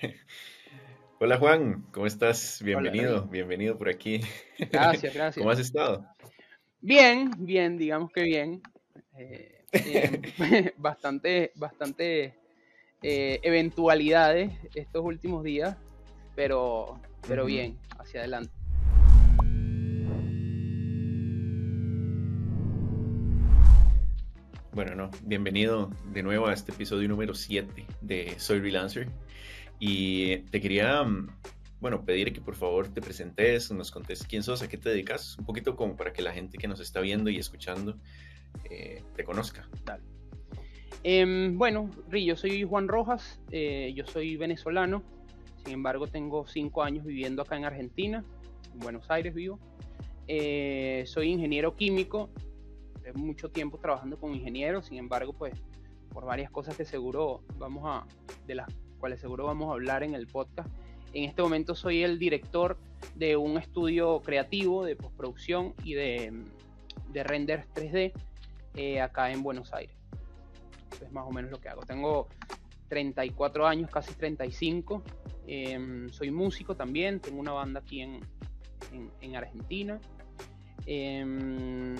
Hola Juan, ¿cómo estás? Bienvenido, bienvenido por aquí. Gracias, gracias. ¿Cómo has estado? Bien, bien, digamos que bien. Eh, bastante, bastante eh, eventualidades estos últimos días, pero, pero bien, hacia adelante. Bueno, no, bienvenido de nuevo a este episodio número 7 de Soy Freelancer. Y te quería, mm, bueno, pedir que por favor te presentes, nos contes quién sos, a qué te dedicas, un poquito como para que la gente que nos está viendo y escuchando eh, te conozca. Dale. Em, bueno, Ri, yo soy Juan Rojas, eh, yo soy venezolano, sin embargo tengo cinco años viviendo acá en Argentina, en Buenos Aires vivo. Eh, soy ingeniero químico mucho tiempo trabajando con ingenieros, sin embargo, pues por varias cosas que seguro vamos a, de las cuales seguro vamos a hablar en el podcast. En este momento soy el director de un estudio creativo de postproducción y de, de render 3D eh, acá en Buenos Aires. es más o menos lo que hago. Tengo 34 años, casi 35. Em, soy músico también, tengo una banda aquí en, en, Argentina. Em,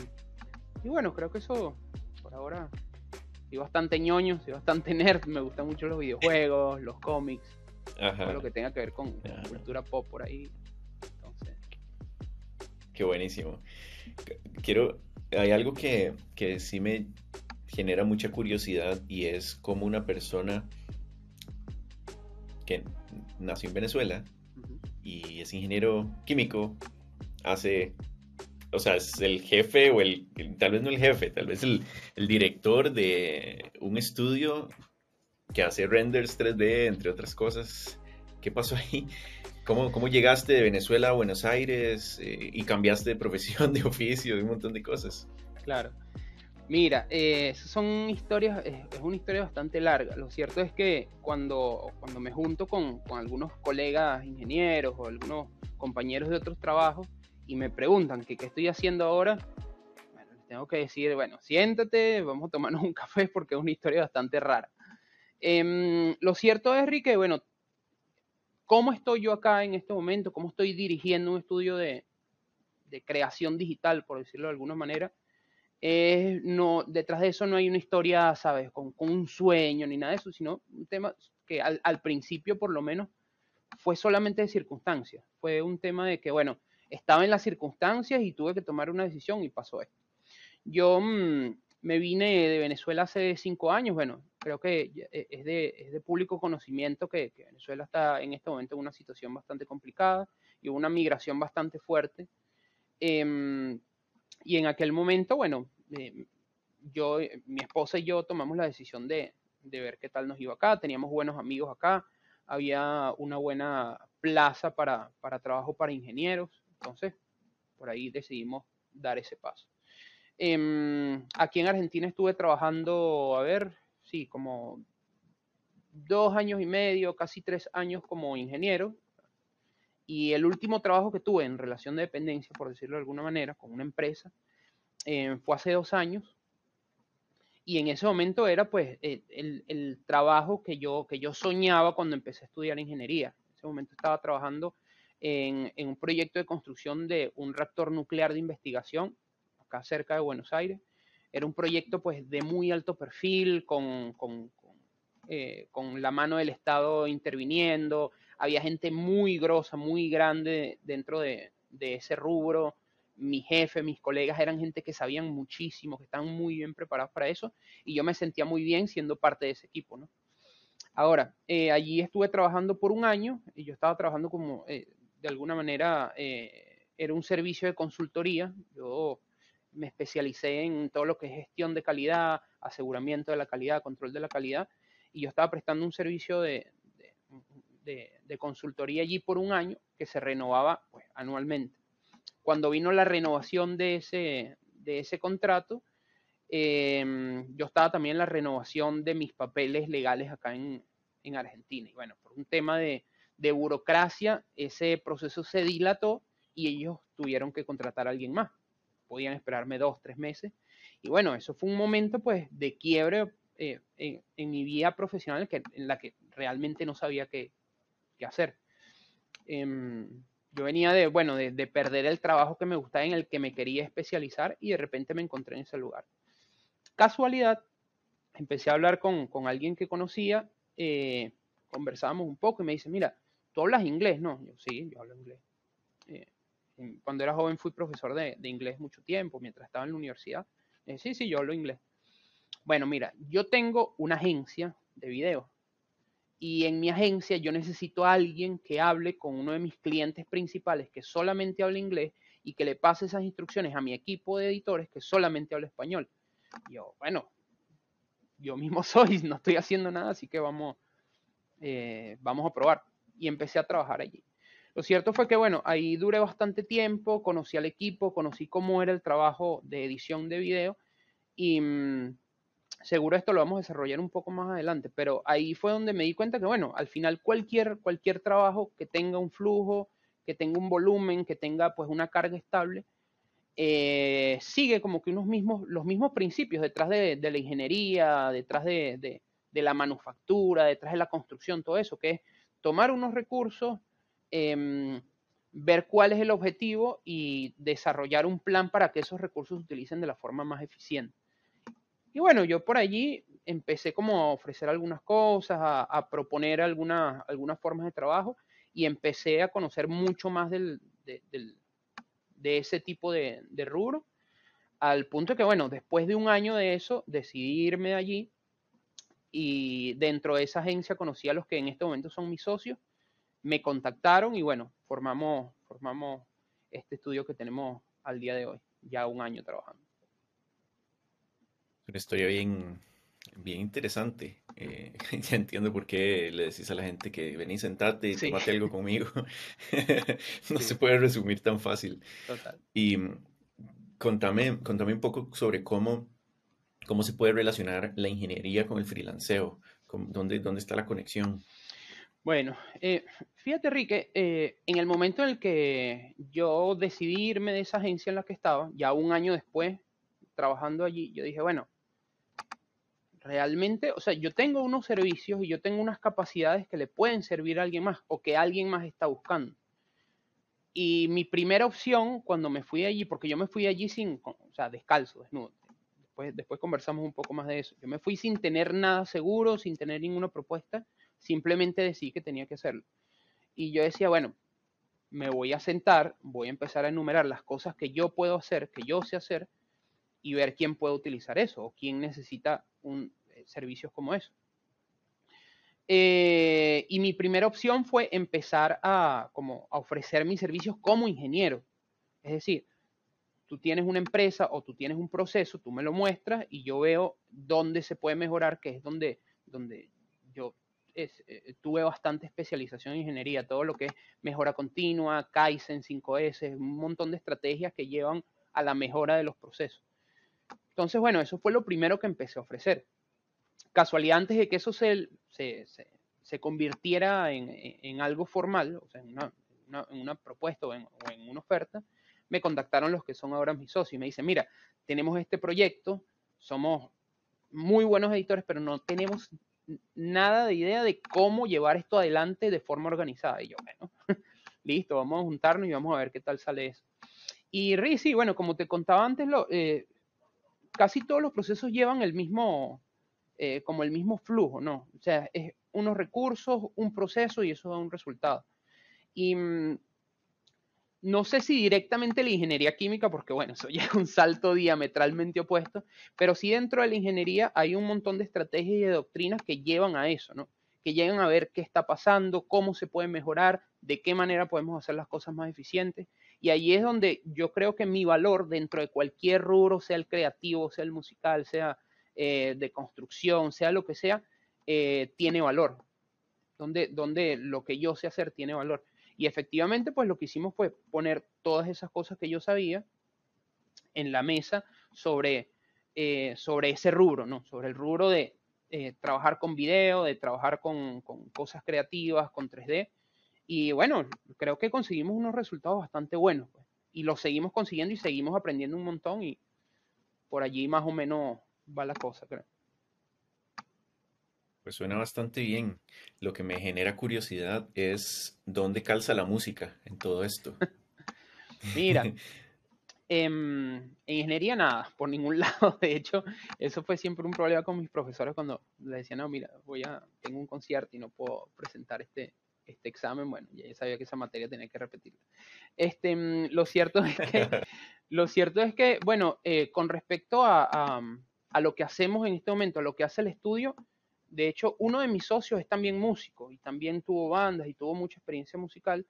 y bueno, creo que eso por ahora soy bastante ñoño, soy bastante nerd, me gustan mucho los videojuegos, los cómics, todo lo que tenga que ver con, cultura pop por ahí. Entonces. Qué buenísimo. Quiero, hay algo que, que sí me genera mucha curiosidad y es como una persona que nació en Venezuela y es ingeniero químico hace o sea, es el jefe o el, tal vez no el jefe, tal vez el, director de un estudio que hace renders 3D, entre otras cosas. ¿Qué pasó ahí? ¿Cómo, cómo llegaste de Venezuela a Buenos Aires eh, y cambiaste de profesión, de oficio, de un montón de cosas? Claro. Mira, eh, son historias, es una historia bastante larga. Lo cierto es que cuando, cuando me junto con, con algunos colegas ingenieros o algunos compañeros de otros trabajos, y me preguntan que qué estoy haciendo ahora, les tengo que decir, bueno, siéntate, vamos a tomarnos un café porque es una historia bastante rara. Em, lo cierto es, Rique, bueno, ¿cómo estoy yo acá en este momento? ¿Cómo estoy dirigiendo un estudio de, de creación digital, por decirlo de alguna manera? no, detrás de eso no hay una historia, ¿sabes? Con, con, un sueño ni nada de eso, sino un tema que al, al principio, por lo menos, fue solamente de circunstancias. Fue un tema de que, bueno, estaba en las circunstancias y tuve que tomar una decisión y pasó esto. Yo mm, me vine de Venezuela hace cinco años, bueno, creo que e, es de, público conocimiento que, Venezuela está en este momento en una situación bastante complicada y una migración bastante fuerte. Em, y en aquel momento, bueno, eh, yo, mi esposa y yo tomamos la decisión de, ver qué tal nos iba acá, teníamos buenos amigos acá, había una buena plaza para trabajo para ingenieros, entonces, por ahí decidimos dar ese paso. Em, aquí en Argentina estuve trabajando, a ver, sí, como dos años y medio, casi tres años como ingeniero. Y el último trabajo que tuve en relación de dependencia, por decirlo de alguna manera, con una empresa, em, fue hace dos años. Y en ese momento era pues el, el, trabajo que yo, que yo soñaba cuando empecé a estudiar ingeniería. En ese momento estaba trabajando en, un proyecto de construcción de un reactor nuclear de investigación, acá cerca de Buenos Aires. Era un proyecto pues de muy alto perfil, con, con, eh, la mano del Estado interviniendo. Había gente muy grosa, muy grande dentro de, ese rubro. Mi jefe, mis colegas eran gente que sabían muchísimo, que estaban muy bien preparados para eso, y yo me sentía muy bien siendo parte de ese equipo, ¿no? Ahora, eh, allí estuve trabajando por un año y yo estaba trabajando como eh, de alguna manera eh, era un servicio de consultoría. Yo me especialicé en todo lo que es gestión de calidad, aseguramiento de la calidad, control de la calidad, y yo estaba prestando un servicio de, de, consultoría allí por un año que se renovaba pues, anualmente. Cuando vino la renovación de ese, de ese contrato, em, yo estaba también en la renovación de mis papeles legales acá en, en Argentina. Y bueno, por un tema de, de burocracia, ese proceso se dilató y ellos tuvieron que contratar a alguien más. Podían esperarme dos, tres meses. Y bueno, eso fue un momento pues de quiebre eh, en, mi vida profesional en la que realmente no sabía qué, hacer. Em, yo venía de, bueno, de, perder el trabajo que me gustaba, en el que me quería especializar y de repente me encontré en ese lugar. Casualidad, empecé a hablar con, alguien que conocía, eh, conversábamos un poco y me dice, mira, ¿tú hablas inglés? No, sí, yo hablo inglés. Eh, cuando era joven fui profesor de, inglés mucho tiempo, mientras estaba en la universidad. sí, sí, yo hablo inglés. Bueno, mira, yo tengo una agencia de video y en mi agencia yo necesito a alguien que hable con uno de mis clientes principales que solamente habla inglés y que le pase esas instrucciones a mi equipo de editores que solamente habla español. yo, bueno, yo mismo soy, no estoy haciendo nada, así que vamos, eh, vamos a probar. Y empecé a trabajar allí. Lo cierto fue que, bueno, ahí duré bastante tiempo, conocí al equipo, conocí cómo era el trabajo de edición de video y... Mm, seguro esto lo vamos a desarrollar un poco más adelante, pero ahí fue donde me di cuenta que, bueno, al final cualquier, cualquier trabajo que tenga un flujo, que tenga un volumen, que tenga pues una carga estable, eh, sigue como que unos mismos, los mismos principios detrás de, la ingeniería, detrás de, la manufactura, detrás de la construcción, todo eso, que es tomar unos recursos, em, ver cuál es el objetivo y desarrollar un plan para que esos recursos se utilicen de la forma más eficiente. Y bueno, yo por allí empecé como a ofrecer algunas cosas, a, proponer algunas, algunas formas de trabajo y empecé a conocer mucho más del, de, ese tipo de, rubro, al punto que, bueno, después de un año de eso, decidí irme de allí y dentro de esa agencia conocí a los que en este momento son mis socios, me contactaron y bueno, formamos, formamos este estudio que tenemos al día de hoy, ya un año trabajando. Una historia bien, bien interesante. Eh, ya entiendo por qué le decís a la gente que vení, sentate y tomate algo conmigo. no se puede resumir tan fácil. Total. Y contame, contame un poco sobre cómo, cómo se puede relacionar la ingeniería con el freelanceo. ¿Dónde, dónde está la conexión? Bueno, eh, fíjate, Enrique, eh, en el momento en el que yo decidí irme de esa agencia en la que estaba, ya un año después, trabajando allí, yo dije, bueno, realmente, o sea, yo tengo unos servicios y yo tengo unas capacidades que le pueden servir a alguien más o que alguien más está buscando. Y mi primera opción cuando me fui allí, porque yo me fui allí sin, o sea, descalzo, desnudo. Después, conversamos un poco más de eso. Yo me fui sin tener nada seguro, sin tener ninguna propuesta, simplemente decidí que tenía que hacerlo. Y yo decía, bueno, me voy a sentar, voy a empezar a enumerar las cosas que yo puedo hacer, que yo sé hacer, y ver quién puede utilizar eso o quién necesita un, eh, servicios como eso. Eh, y mi primera opción fue empezar a, como, a ofrecer mis servicios como ingeniero. Es decir, tú tienes una empresa o tú tienes un proceso, tú me lo muestras y yo veo dónde se puede mejorar, que es donde, donde yo eh, tuve bastante especialización en ingeniería, todo lo que es mejora continua, Kaizen 5S, un montón de estrategias que llevan a la mejora de los procesos. Entonces, bueno, eso fue lo primero que empecé a ofrecer. Casualidad, antes de que eso se, se, convirtiera en, algo formal, o sea, en una, propuesta o en, una oferta, me contactaron los que son ahora mis socios y me dicen, mira, tenemos este proyecto, somos muy buenos editores, pero no tenemos nada de idea de cómo llevar esto adelante de forma organizada. Y yo, bueno, listo, vamos a juntarnos y vamos a ver qué tal sale eso. Y sí, bueno, como te contaba antes, lo, eh, casi todos los procesos llevan el mismo, eh, como el mismo flujo, ¿no? O sea, es unos recursos, un proceso y eso da un resultado. Y mm, no sé si directamente la ingeniería química, porque bueno, eso ya es un salto diametralmente opuesto, pero sí dentro de la ingeniería hay un montón de estrategias y de doctrinas que llevan a eso, ¿no? Que llegan a ver qué está pasando, cómo se puede mejorar, de qué manera podemos hacer las cosas más eficientes. Y ahí es donde yo creo que mi valor dentro de cualquier rubro, sea el creativo, sea el musical, sea eh, de construcción, sea lo que sea, eh, tiene valor. Donde, donde lo que yo sé hacer tiene valor. Y efectivamente, pues lo que hicimos fue poner todas esas cosas que yo sabía en la mesa sobre, eh, sobre ese rubro, ¿no? Sobre el rubro de trabajar con video, de trabajar con, con cosas creativas, con 3D y bueno, creo que conseguimos unos resultados bastante buenos. Pues, y los seguimos consiguiendo y seguimos aprendiendo un montón y por allí más o menos va la cosa, creo. Pues suena bastante bien. Lo que me genera curiosidad es dónde calza la música en todo esto. Mira, em, en, ingeniería nada, por ningún lado. De hecho, eso fue siempre un problema con mis profesores cuando le decían, no, mira, voy a, tengo un concierto y no puedo presentar este, este examen. Bueno, ya sabía que esa materia tenía que repetirla. Este, em, lo cierto es que, lo cierto es que, bueno, eh, con respecto a, a lo que hacemos en este momento, a lo que hace el estudio, de hecho, uno de mis socios es también músico y también tuvo bandas y tuvo mucha experiencia musical.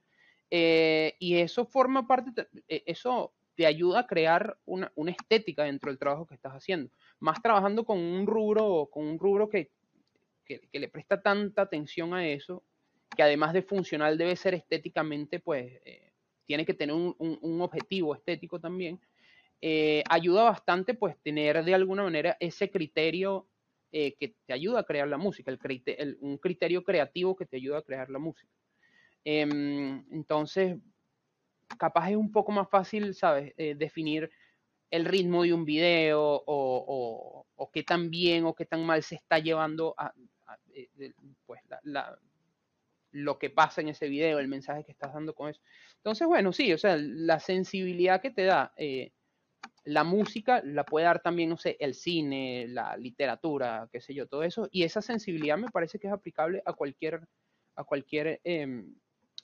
Eh, y eso forma parte, eh, eso te ayuda a crear una, estética dentro del trabajo que estás haciendo. Más trabajando con un rubro, con un rubro que, le presta tanta atención a eso, que además de funcional debe ser estéticamente, pues eh, tiene que tener un, objetivo estético también. ayuda bastante, pues, tener de alguna manera ese criterio eh, que te ayuda a crear la música, un criterio creativo que te ayuda a crear la música. Em, entonces, capaz es un poco más fácil, ¿sabes? Eh, definir el ritmo de un video o, o, qué tan bien o qué tan mal se está llevando a, eh, pues lo que pasa en ese video, el mensaje que estás dando con eso. Entonces, bueno, sí, o sea, la sensibilidad que te da la música la puede dar también, no sé, el cine, la literatura, qué sé yo, todo eso. Y esa sensibilidad me parece que es aplicable a cualquier, a cualquier, em,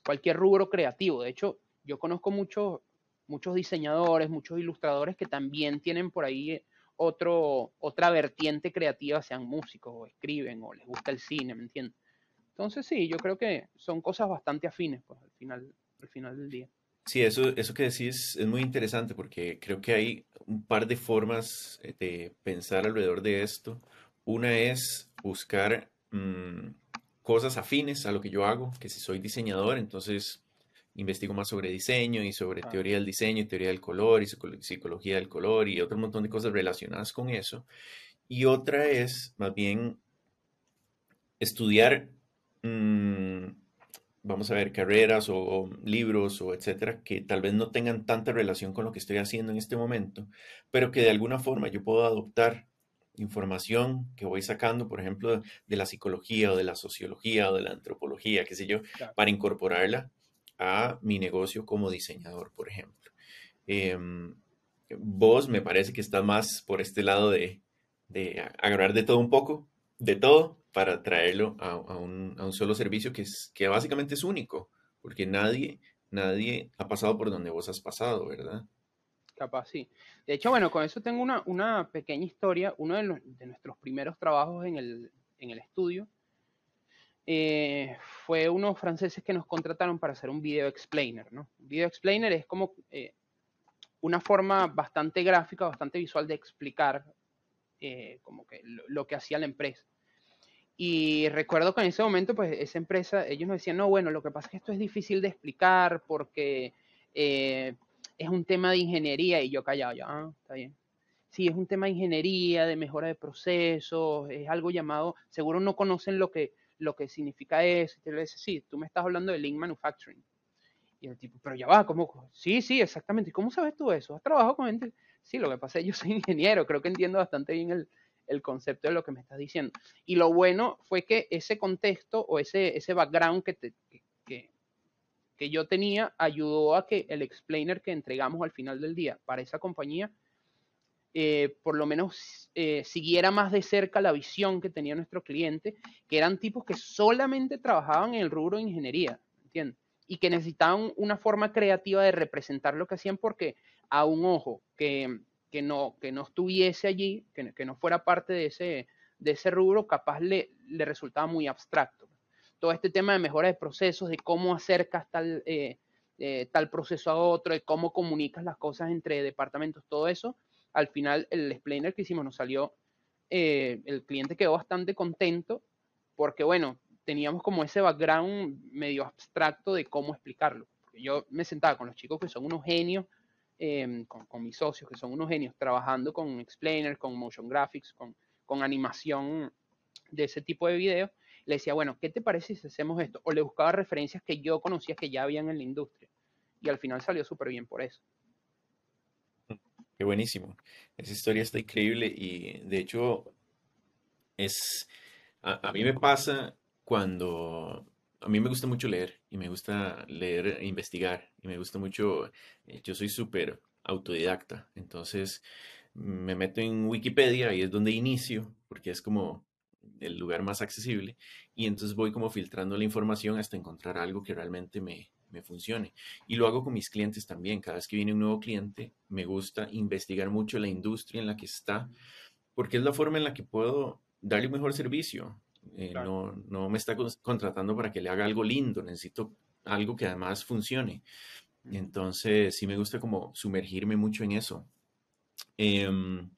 cualquier rubro creativo. De hecho, yo conozco muchos, muchos diseñadores, muchos ilustradores que también tienen por ahí otro, otra vertiente creativa, sean músicos o escriben o les gusta el cine, ¿me entiendes? Entonces sí, yo creo que son cosas bastante afines, pues, al final, al final del día. Sí, eso, eso que decís es muy interesante porque creo que hay un par de formas eh, de pensar alrededor de esto. Una es buscar mm, cosas afines a lo que yo hago, que si soy diseñador, entonces investigo más sobre diseño y sobre teoría del diseño y teoría del color y psicología del color y otro montón de cosas relacionadas con eso. Y otra es más bien estudiar mm, vamos a ver, carreras o, libros o etcétera, que tal vez no tengan tanta relación con lo que estoy haciendo en este momento, pero que de alguna forma yo puedo adoptar información que voy sacando, por ejemplo, de la psicología o de la sociología o de la antropología, qué sé yo, para incorporarla a mi negocio como diseñador, por ejemplo. Em, vos me parece que estás más por este lado de, de agarrar de todo un poco, de todo, para traerlo a, un, solo servicio que, es, que básicamente es único, porque nadie, nadie ha pasado por donde vos has pasado, ¿verdad? Capaz, sí. De hecho, bueno, con eso tengo una, pequeña historia. Uno de, nuestros primeros trabajos en el, estudio eh, fue unos franceses que nos contrataron para hacer un video explainer, ¿no? Video explainer es como eh, una forma bastante gráfica, bastante visual de explicar eh, como que lo, que hacía la empresa. Y recuerdo que en ese momento, pues esa empresa, ellos nos decían, no, bueno, lo que pasa es que esto es difícil de explicar porque eh, es un tema de ingeniería y yo callado, ya, ah, está bien. Sí, es un tema de ingeniería, de mejora de procesos, es algo llamado, seguro no conocen lo que, lo que significa eso. Y te le sí, tú me estás hablando de Lean Manufacturing. Y el tipo, pero ya va, ¿cómo? Sí, sí, exactamente. ¿Y cómo sabes tú eso? ¿Has trabajado con gente? Sí, lo que pasa es que yo soy ingeniero, creo que entiendo bastante bien el, el concepto de lo que me estás diciendo. Y lo bueno fue que ese contexto o ese, ese background que, que, que, yo tenía ayudó a que el explainer que entregamos al final del día para esa compañía, eh, por lo menos eh, siguiera más de cerca la visión que tenía nuestro cliente, que eran tipos que solamente trabajaban en el rubro de ingeniería, ¿entiendes? Y que necesitaban una forma creativa de representar lo que hacían porque a un ojo que que no, que no estuviese allí, que, que no fuera parte de ese, de ese rubro, capaz le, le resultaba muy abstracto. Todo este tema de mejora de procesos, de cómo acercas tal, eh, eh, tal proceso a otro, de cómo comunicas las cosas entre departamentos, todo eso, al final el explainer que hicimos nos salió, eh, el cliente quedó bastante contento porque, bueno, teníamos como ese background medio abstracto de cómo explicarlo. Yo me sentaba con los chicos que son unos genios Em, con, mis socios, que son unos genios, trabajando con explainers, con motion graphics, con, con animación de ese tipo de videos, le decía, bueno, ¿qué te parece si hacemos esto? O le buscaba referencias que yo conocía que ya habían en la industria. Y al final salió súper bien por eso. Qué buenísimo. Esa historia está increíble y de hecho es a, mí me pasa cuando a mí me gusta mucho leer y me gusta leer e investigar y me gusta mucho, eh, yo soy súper autodidacta, entonces me meto en Wikipedia y es donde inicio, porque es como el lugar más accesible y entonces voy como filtrando la información hasta encontrar algo que realmente me, me funcione. Y lo hago con mis clientes también. Cada vez que viene un nuevo cliente, me gusta investigar mucho la industria en la que está, porque es la forma en la que puedo darle un mejor servicio. Eh, no, no me está contratando para que le haga algo lindo, necesito algo que además funcione. Entonces, sí me gusta como sumergirme mucho en eso. Em,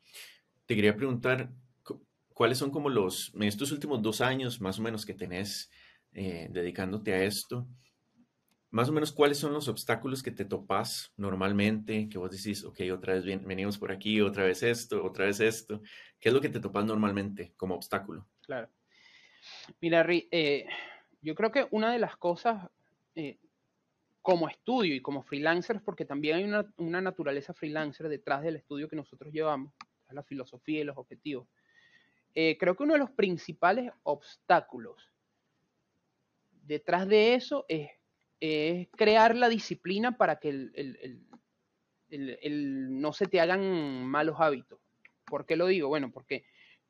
te quería preguntar, ¿cuáles son como los, en estos últimos dos años más o menos que tenés eh, dedicándote a esto, más o menos cuáles son los obstáculos que te topas normalmente, que vos decís, ok, otra vez venimos por aquí, otra vez esto, otra vez esto. ¿Qué es lo que te topas normalmente como obstáculo? Claro. Mira, eh, yo creo que una de las cosas eh, como estudio y como freelancers, porque también hay una, naturaleza freelancer detrás del estudio que nosotros llevamos, la filosofía y los objetivos. Eh, creo que uno de los principales obstáculos detrás de eso es crear la disciplina para que no se te hagan malos hábitos. ¿Por qué lo digo? Bueno, porque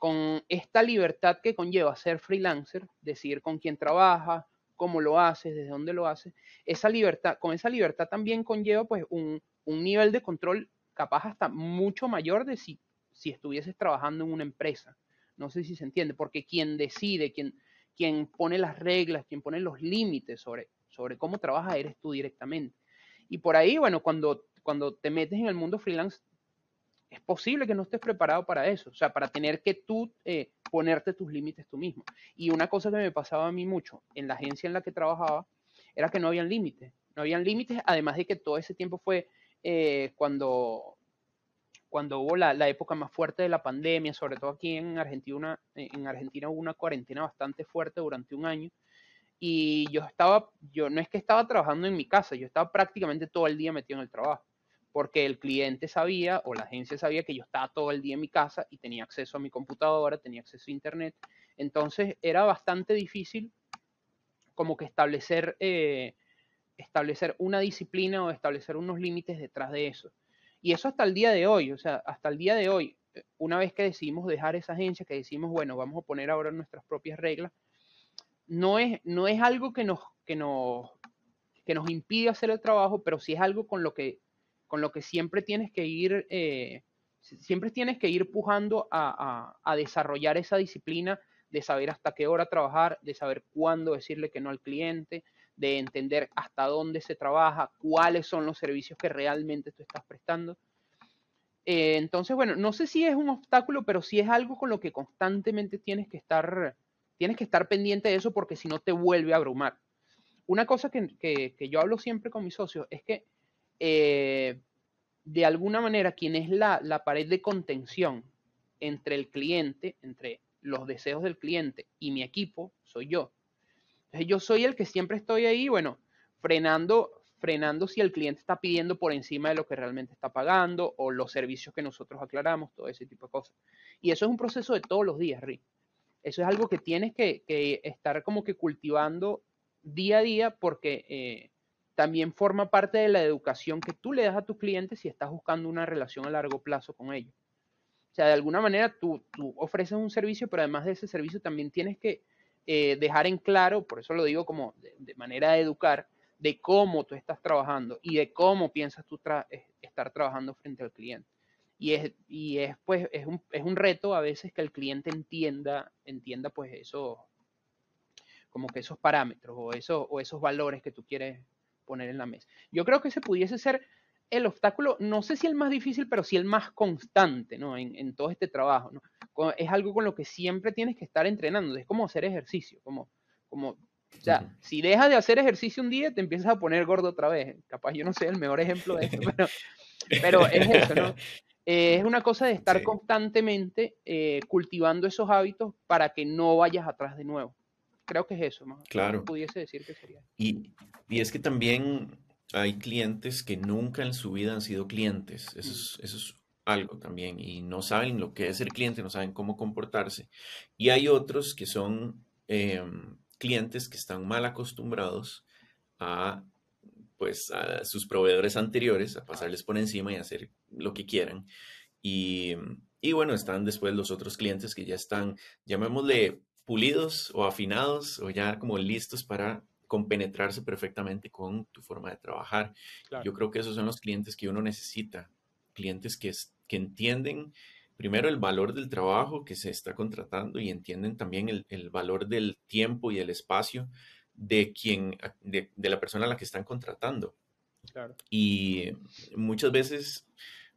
con esta libertad que conlleva ser freelancer, decidir con quién trabaja, cómo lo haces, desde dónde lo haces, esa libertad, con esa libertad también conlleva pues un, nivel de control capaz hasta mucho mayor de si, si estuvieses trabajando en una empresa. No sé si se entiende, porque quien decide, quien, quien pone las reglas, quien pone los límites sobre, sobre cómo trabajas eres tú directamente. Y por ahí, bueno, cuando, cuando te metes en el mundo freelance, es posible que no estés preparado para eso, o sea, para tener que tú eh, ponerte tus límites tú mismo. Y una cosa que me pasaba a mí mucho en la agencia en la que trabajaba era que no habían límites, no habían límites, además de que todo ese tiempo fue eh, cuando, cuando hubo la, la, época más fuerte de la pandemia, sobre todo aquí en Argentina, en Argentina hubo una cuarentena bastante fuerte durante un año y yo estaba, yo no es que estaba trabajando en mi casa, yo estaba prácticamente todo el día metido en el trabajo, porque el cliente sabía o la agencia sabía que yo estaba todo el día en mi casa y tenía acceso a mi computadora, tenía acceso a internet, entonces era bastante difícil como que establecer, eh, establecer una disciplina o establecer unos límites detrás de eso. Y eso hasta el día de hoy, o sea, hasta el día de hoy, una vez que decidimos dejar esa agencia, que decimos, bueno, vamos a poner ahora nuestras propias reglas, no es, no es algo que nos, que, nos, que nos impide hacer el trabajo, pero sí es algo con lo que, con lo que siempre tienes que ir, eh, siempre tienes que ir pujando a, desarrollar esa disciplina de saber hasta qué hora trabajar, de saber cuándo decirle que no al cliente, de entender hasta dónde se trabaja, cuáles son los servicios que realmente tú estás prestando. Eh, entonces, bueno, no sé si es un obstáculo, pero sí es algo con lo que constantemente tienes que estar Tienes que estar pendiente de eso porque si no te vuelve a abrumar. Una cosa que, yo hablo siempre con mis socios es que eh, de alguna manera quien es la, pared de contención entre el cliente, entre los deseos del cliente y mi equipo, soy yo. Entonces yo soy el que siempre estoy ahí, bueno, frenando, frenando si el cliente está pidiendo por encima de lo que realmente está pagando o los servicios que nosotros aclaramos, todo ese tipo de cosas. Y eso es un proceso de todos los días, Rick. Eso es algo que tienes que, estar como que cultivando día a día porque eh, también forma parte de la educación que tú le das a tus clientes si estás buscando una relación a largo plazo con ellos. O sea, de alguna manera tú, ofreces un servicio, pero además de ese servicio también tienes que eh, dejar en claro, por eso lo digo como de, manera de educar, de cómo tú estás trabajando y de cómo piensas tú estar trabajando frente al cliente. Y es, y es pues, es un, es un reto a veces que el cliente entienda, entienda pues eso, como que esos parámetros o, eso, o esos valores que tú quieres poner en la mesa. Yo creo que ese pudiese ser el obstáculo, no sé si el más difícil, pero sí el más constante, ¿no? En, en todo este trabajo, ¿no? Es algo con lo que siempre tienes que estar entrenando, es como hacer ejercicio, como, como, o sea, si dejas de hacer ejercicio un día, te empiezas a poner gordo otra vez. Capaz yo no sé el mejor ejemplo de esto, pero, pero es eso, ¿no? Eh, es una cosa de estar constantemente eh, cultivando esos hábitos para que no vayas atrás de nuevo. Creo que es eso, más. Claro. Pudiese decir que sería. Y, y, es que también hay clientes que nunca en su vida han sido clientes. Eso, es, mm. eso es algo también y no saben lo que es ser cliente, no saben cómo comportarse. Y hay otros que son em, clientes que están mal acostumbrados a pues a sus proveedores anteriores, a pasarles por encima y hacer lo que quieran. Y, y bueno, están después los otros clientes que ya están, llamémosle pulidos o afinados o ya como listos para compenetrarse perfectamente con tu forma de trabajar. Yo creo que esos son los clientes que uno necesita, clientes que, que entienden primero el valor del trabajo que se está contratando y entienden también el, el valor del tiempo y el espacio de quien, de, de, la persona a la que están contratando. Y muchas veces,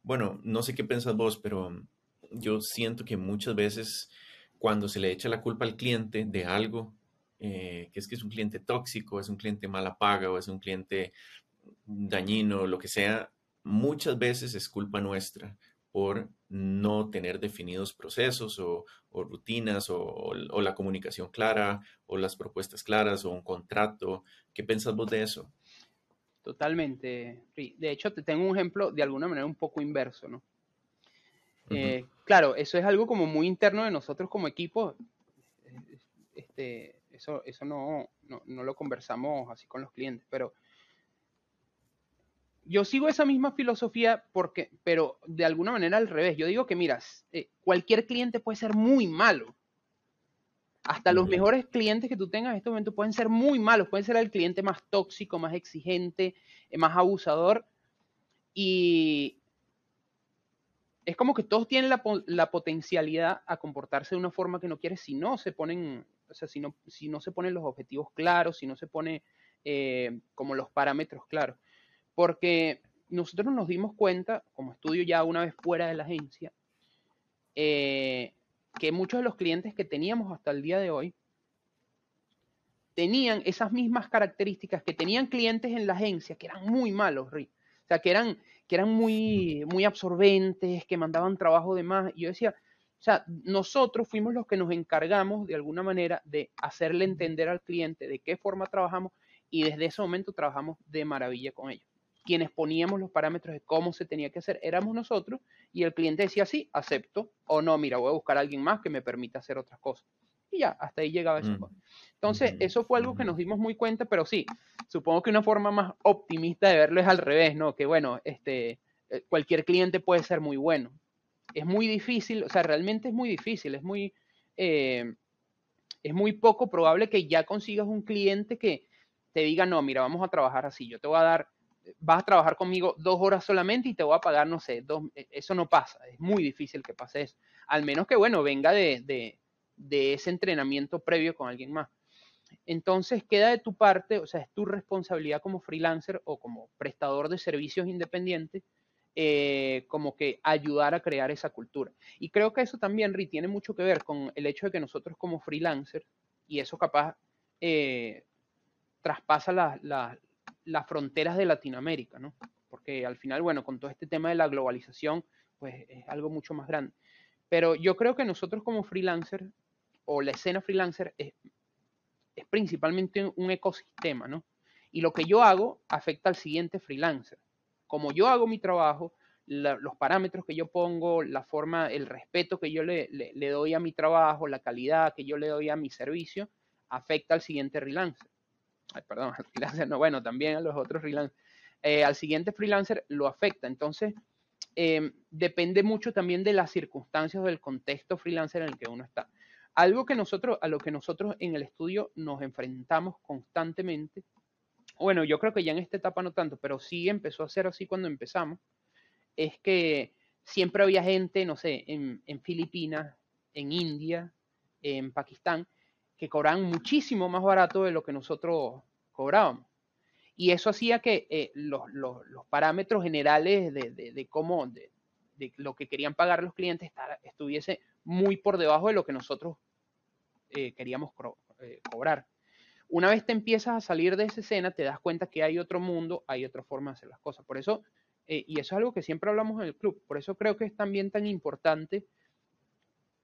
bueno, no sé qué piensas vos, pero yo siento que muchas veces cuando se le echa la culpa al cliente de algo, eh, que es que es un cliente tóxico, es un cliente mala paga o es un cliente dañino, lo que sea, muchas veces es culpa nuestra por no tener definidos procesos o, rutinas o, la comunicación clara o las propuestas claras o un contrato. ¿Qué pensás vos de eso? Totalmente. De hecho, te tengo un ejemplo de alguna manera un poco inverso, ¿no? Eh, claro, eso es algo como muy interno de nosotros como equipo. Este, eso, eso no, no, lo conversamos así con los clientes, pero yo sigo esa misma filosofía porque, pero de alguna manera al revés. Yo digo que, mira, eh, cualquier cliente puede ser muy malo. Hasta los mejores clientes que tú tengas en este momento pueden ser muy malos. Pueden ser el cliente más tóxico, más exigente, eh, más abusador. Y, es como que todos tienen la, potencialidad a comportarse de una forma que no quieres si no se ponen, o sea, si no, se ponen los objetivos claros, si no se pone eh, como los parámetros claros. Porque nosotros nos dimos cuenta, como estudio ya una vez fuera de la agencia, eh, que muchos de los clientes que teníamos hasta el día de hoy tenían esas mismas características que tenían clientes en la agencia que eran muy malos, Rick. O sea, que eran, que eran muy, muy absorbentes, que mandaban trabajo de más. Y yo decía, o sea, nosotros fuimos los que nos encargamos de alguna manera de hacerle entender al cliente de qué forma trabajamos y desde ese momento trabajamos de maravilla con ellos. Quienes poníamos los parámetros de cómo se tenía que hacer éramos nosotros y el cliente decía sí, acepto o no, mira, voy a buscar a alguien más que me permita hacer otras cosas. Y ya, hasta ahí llegaba. Mm. Entonces, eso fue algo que nos dimos muy cuenta, pero sí, supongo que una forma más optimista de verlo es al revés, ¿no? Que bueno, este, eh, cualquier cliente puede ser muy bueno. Es muy difícil, o sea, realmente es muy difícil, es muy, eh, es muy poco probable que ya consigas un cliente que te diga, no, mira, vamos a trabajar así, yo te voy a dar, vas a trabajar conmigo dos horas solamente y te voy a pagar, no sé, dos, e, eso no pasa, es muy difícil que pase eso, al menos que, bueno, venga de, de, de ese entrenamiento previo con alguien más. Entonces queda de tu parte, o sea, es tu responsabilidad como freelancer o como prestador de servicios independientes, eh, como que ayudar a crear esa cultura. Y creo que eso también, Ri, tiene mucho que ver con el hecho de que nosotros como freelancers, y eso capaz eh, traspasa las fronteras de Latinoamérica, ¿no? Porque al final, bueno, con todo este tema de la globalización, pues es algo mucho más grande. Pero yo creo que nosotros como freelancers, o la escena freelancer, es es principalmente un ecosistema, ¿no? Y lo que yo hago afecta al siguiente freelancer. Como yo hago mi trabajo, los parámetros que yo pongo, la forma, el respeto que yo le, doy a mi trabajo, la calidad que yo le doy a mi servicio, afecta al siguiente freelancer. Perdón, al freelancer, no, bueno, también a los otros freelancers. Eh, al siguiente freelancer lo afecta. Entonces, em, depende mucho también de las circunstancias del contexto freelancer en el que uno está. Algo que nosotros, a lo que nosotros en el estudio nos enfrentamos constantemente, bueno, yo creo que ya en esta etapa no tanto, pero sí empezó a ser así cuando empezamos, es que siempre había gente, no sé, en, Filipinas, en India, en Pakistán, que cobraban muchísimo más barato de lo que nosotros cobrábamos. Y eso hacía que eh, los, parámetros generales de, cómo, de, lo que querían pagar los clientes estuviese muy por debajo de lo que nosotros eh, queríamos eh, cobrar. Una vez te empiezas a salir de esa escena, te das cuenta que hay otro mundo, hay otra forma de hacer las cosas. Por eso, eh, y eso es algo que siempre hablamos en el club, por eso creo que es también tan importante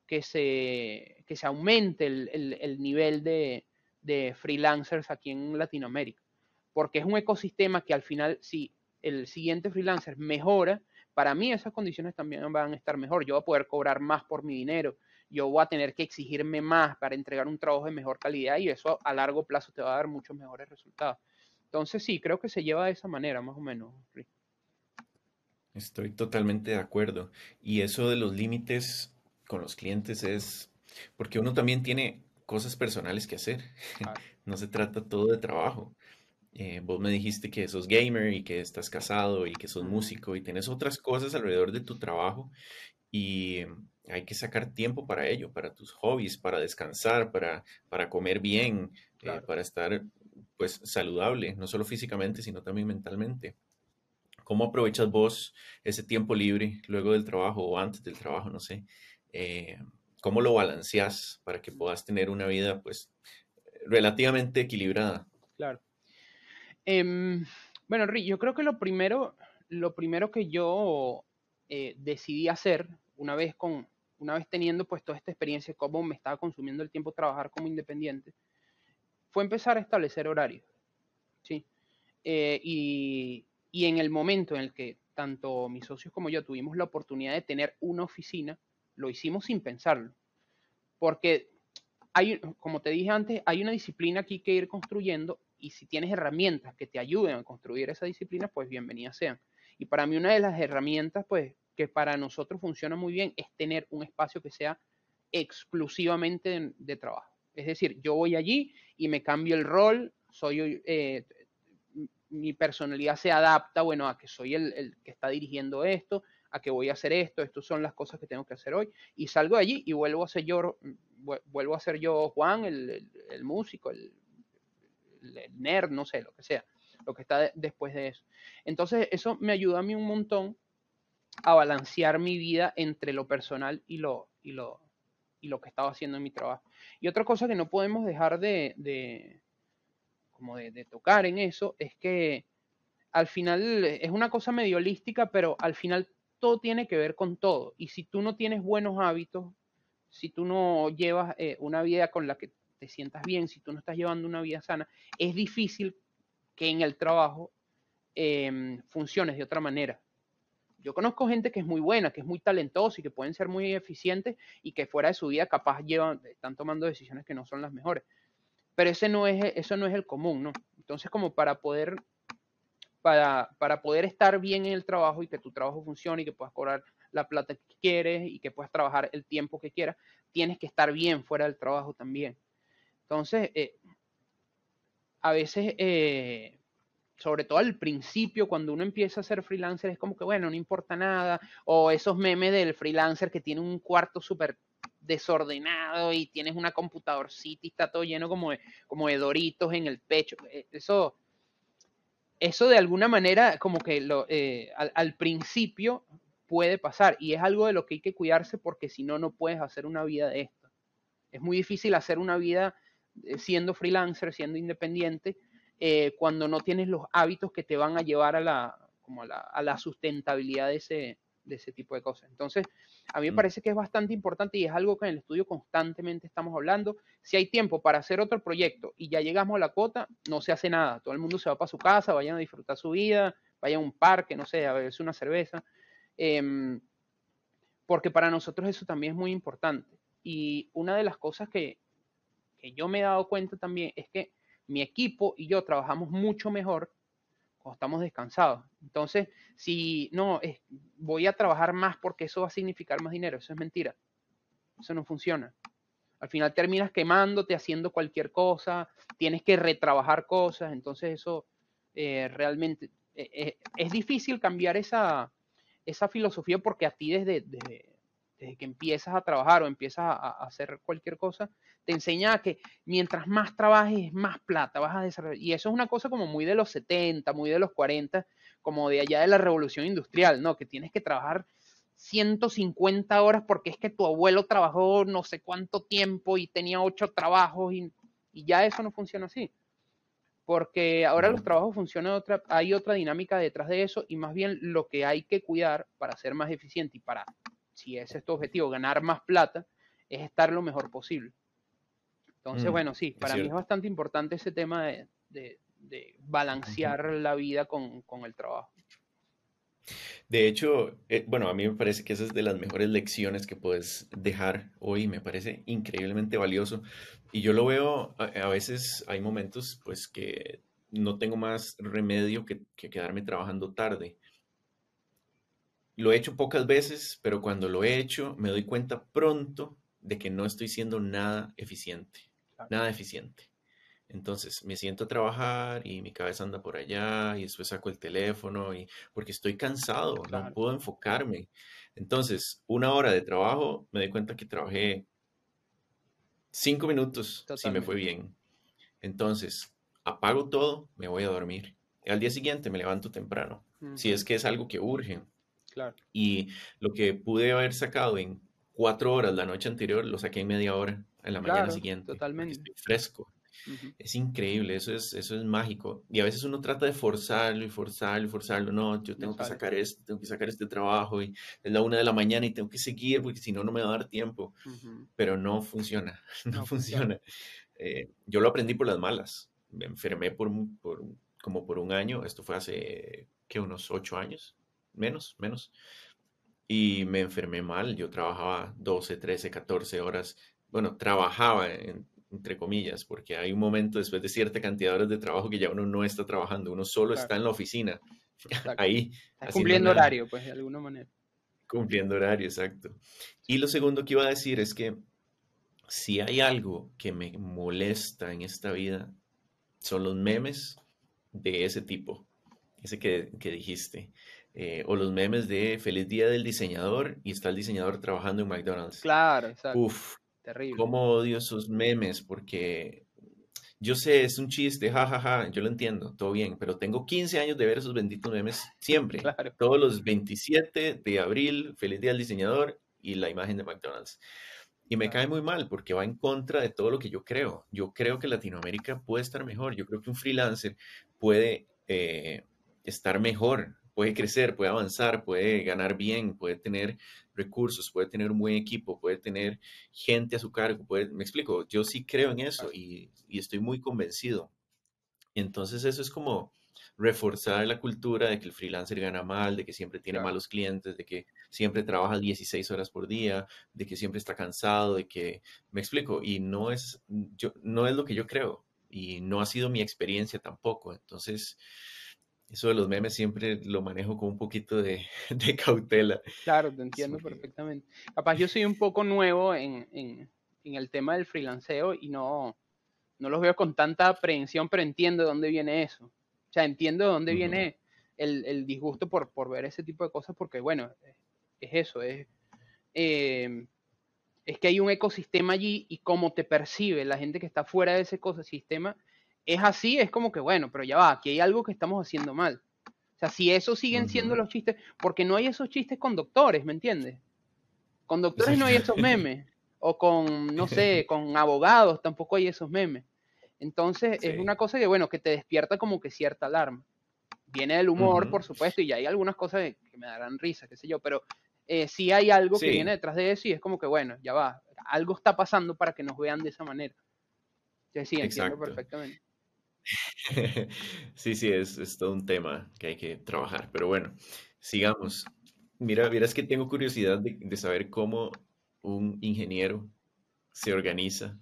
que se, que se aumente el, nivel de, de freelancers aquí en Latinoamérica. Porque es un ecosistema que al final, si el siguiente freelancer mejora, para mí esas condiciones también van a estar mejor. Yo voy a poder cobrar más por mi dinero, yo voy a tener que exigirme más para entregar un trabajo de mejor calidad y eso a largo plazo te va a dar muchos mejores resultados. Entonces sí, creo que se lleva de esa manera, más o menos. Estoy totalmente de acuerdo. Y eso de los límites con los clientes es porque uno también tiene cosas personales que hacer. no se trata todo de trabajo. Eh, vos me dijiste que sos gamer y que estás casado y que sos músico y tienes otras cosas alrededor de tu trabajo y hay que sacar tiempo para ello, para tus hobbies, para descansar, para, para comer bien, eh, para estar pues saludable, no solo físicamente, sino también mentalmente. ¿Cómo aprovechas vos ese tiempo libre luego del trabajo o antes del trabajo? No sé. Eh, ¿Cómo lo balanceas para que puedas tener una vida pues relativamente equilibrada? Claro. Em, bueno, Rick, yo creo que lo primero, lo primero que yo eh, decidí hacer una vez con, una vez teniendo pues toda esta experiencia, cómo me estaba consumiendo el tiempo trabajar como independiente, fue empezar a establecer horarios. ¿sí? Eh, y, y en el momento en el que tanto mis socios como yo tuvimos la oportunidad de tener una oficina, lo hicimos sin pensarlo. Porque hay, como te dije antes, hay una disciplina aquí que ir construyendo y si tienes herramientas que te ayuden a construir esa disciplina, pues bienvenidas sean. Y para mí una de las herramientas, pues, que para nosotros funciona muy bien es tener un espacio que sea exclusivamente de, trabajo. Es decir, yo voy allí y me cambio el rol, soy, eh, mi personalidad se adapta, bueno, a que soy el, que está dirigiendo esto, a que voy a hacer esto, estas son las cosas que tengo que hacer hoy, y salgo de allí y vuelvo a ser yo, vuelvo a ser yo Juan, el, músico, el, nerd, no sé, lo que sea, lo que está después de eso. Entonces, eso me ayuda a mí un montón a balancear mi vida entre lo personal y lo, y lo, y lo que estaba haciendo en mi trabajo. Y otra cosa que no podemos dejar de, como de, tocar en eso, es que al final es una cosa medio holística, pero al final todo tiene que ver con todo. Y si tú no tienes buenos hábitos, si tú no llevas eh, una vida con la que te sientas bien, si tú no estás llevando una vida sana, es difícil que en el trabajo em, funciones de otra manera. Yo conozco gente que es muy buena, que es muy talentosa y que pueden ser muy eficientes y que fuera de su vida capaz llevan, están tomando decisiones que no son las mejores. Pero ese no es, eso no es el común, ¿no? Entonces, como para poder, para, para poder estar bien en el trabajo y que tu trabajo funcione y que puedas cobrar la plata que quieres y que puedas trabajar el tiempo que quieras, tienes que estar bien fuera del trabajo también. Entonces, eh, a veces, eh, sobre todo al principio, cuando uno empieza a ser freelancer, es como que, bueno, no importa nada, o esos memes del freelancer que tiene un cuarto súper desordenado y tienes una computadorcita y está todo lleno como de, como de doritos en el pecho. Eh, eso, eso de alguna manera como que lo, eh, al, principio puede pasar y es algo de lo que hay que cuidarse porque si no, no puedes hacer una vida de esto. Es muy difícil hacer una vida eh, siendo freelancer, siendo independiente, cuando no tienes los hábitos que te van a llevar a la, como a la, a la sustentabilidad de ese, de ese tipo de cosas. Entonces, a mí me mm. parece que es bastante importante y es algo que en el estudio constantemente estamos hablando. Si hay tiempo para hacer otro proyecto y ya llegamos a la cuota, no se hace nada. Todo el mundo se va para su casa, vayan a disfrutar su vida, vayan a un parque, no sé, a beberse una cerveza. Em, porque para nosotros eso también es muy importante. Y una de las cosas que, que yo me he dado cuenta también es que mi equipo y yo trabajamos mucho mejor cuando estamos descansados. Entonces, si no, voy a trabajar más porque eso va a significar más dinero, eso es mentira. Eso no funciona. Al final terminas quemándote, haciendo cualquier cosa, tienes que retrabajar cosas, entonces eso eh, realmente eh, eh, es difícil cambiar esa, esa filosofía porque a ti desde, desde que empiezas a trabajar o empiezas a, hacer cualquier cosa, te enseña que mientras más trabajes, más plata vas a desarrollar. Y eso es una cosa como muy de los 70, muy de los 40, como de allá de la revolución industrial, ¿no? Que tienes que trabajar 150 horas porque es que tu abuelo trabajó no sé cuánto tiempo y tenía ocho trabajos y, y ya eso no funciona así. Porque ahora los trabajos funcionan otra, hay otra dinámica detrás de eso y más bien lo que hay que cuidar para ser más eficiente y para si ese es tu objetivo, ganar más plata, es estar lo mejor posible. Entonces, mm, bueno, sí, para mí es bastante importante ese tema de, balancear la vida con, el trabajo. De hecho, eh, bueno, a mí me parece que esa es de las mejores lecciones que puedes dejar hoy, me parece increíblemente valioso. Y yo lo veo, a, veces hay momentos pues que no tengo más remedio que, que quedarme trabajando tarde. Lo he hecho pocas veces, pero cuando lo he hecho me doy cuenta pronto de que no estoy siendo nada eficiente, nada eficiente. Entonces me siento a trabajar y mi cabeza anda por allá y después saco el teléfono y porque estoy cansado, no puedo enfocarme. Entonces, una hora de trabajo, me doy cuenta que trabajé cinco minutos si me fue bien. Entonces, apago todo, me voy a dormir. Al día siguiente me levanto temprano, si es que es algo que urge. Y lo que pude haber sacado en cuatro horas la noche anterior, lo saqué en media hora en la mañana siguiente. Totalmente. Estoy fresco. Es increíble, eso es, eso es mágico. Y a veces uno trata de forzarlo y forzarlo y forzarlo. No, yo tengo que sacar esto, tengo que sacar este trabajo y es la una de la mañana y tengo que seguir porque si no, no me va a dar tiempo. Pero no funciona, no, funciona. Eh, yo lo aprendí por las malas. Me enfermé por, por, como por un año. Esto fue hace, ¿qué? Unos ocho años, menos, menos. Y me enfermé mal. Yo trabajaba 12, 13, 14 horas. Bueno, trabajaba en, entre comillas, porque hay un momento después de cierta cantidad de horas de trabajo que ya uno no está trabajando, uno solo está en la oficina, ahí. cumpliendo horario, pues, de alguna manera. Cumpliendo horario, exacto. Y lo segundo que iba a decir es que si hay algo que me molesta en esta vida, son los memes de ese tipo, ese que, que dijiste. Eh, o los memes de feliz día del diseñador y está el diseñador trabajando en McDonald's. Claro, exacto. Uf, Terrible. Cómo odio esos memes porque yo sé, es un chiste, jajaja, ja, ja, yo lo entiendo, todo bien, pero tengo 15 años de ver esos benditos memes siempre. Todos los 27 de abril, feliz día al diseñador y la imagen de McDonald's. Y me cae muy mal porque va en contra de todo lo que yo creo. Yo creo que Latinoamérica puede estar mejor. Yo creo que un freelancer puede eh, estar mejor, puede crecer, puede avanzar, puede ganar bien, puede tener recursos, puede tener un buen equipo, puede tener gente a su cargo, puede, me explico, yo sí creo en eso y, estoy muy convencido. Entonces eso es como reforzar la cultura de que el freelancer gana mal, de que siempre tiene malos clientes, de que siempre trabaja 16 horas por día, de que siempre está cansado, de que, me explico, y no es, yo, no es lo que yo creo y no ha sido mi experiencia tampoco. Entonces, eso de los memes siempre lo manejo con un poquito de, cautela. Claro, te entiendo perfectamente. Capaz yo soy un poco nuevo en, el tema del freelanceo y no, no los veo con tanta aprehensión, pero entiendo de dónde viene eso. O sea, entiendo de dónde viene el, disgusto por, por, ver ese tipo de cosas, porque bueno, es eso, es, eh, es que hay un ecosistema allí y cómo te percibe la gente que está fuera de ese ecosistema es así, es como que, bueno, pero ya va, aquí hay algo que estamos haciendo mal. O sea, si eso siguen siendo los chistes, porque no hay esos chistes con doctores, ¿me entiendes? Con doctores no hay esos memes. O con, no sé, con abogados tampoco hay esos memes. Entonces, es una cosa que, bueno, que te despierta como que cierta alarma. Viene del humor, por supuesto, y hay algunas cosas que me darán risa, qué sé yo, pero eh, sí hay algo que viene detrás de eso y es como que, bueno, ya va, algo está pasando para que nos vean de esa manera. Sí, sí, entiendo perfectamente. Sí, sí, es, todo un tema que hay que trabajar. Pero bueno, sigamos. Mira, mira, es que tengo curiosidad de, saber cómo un ingeniero se organiza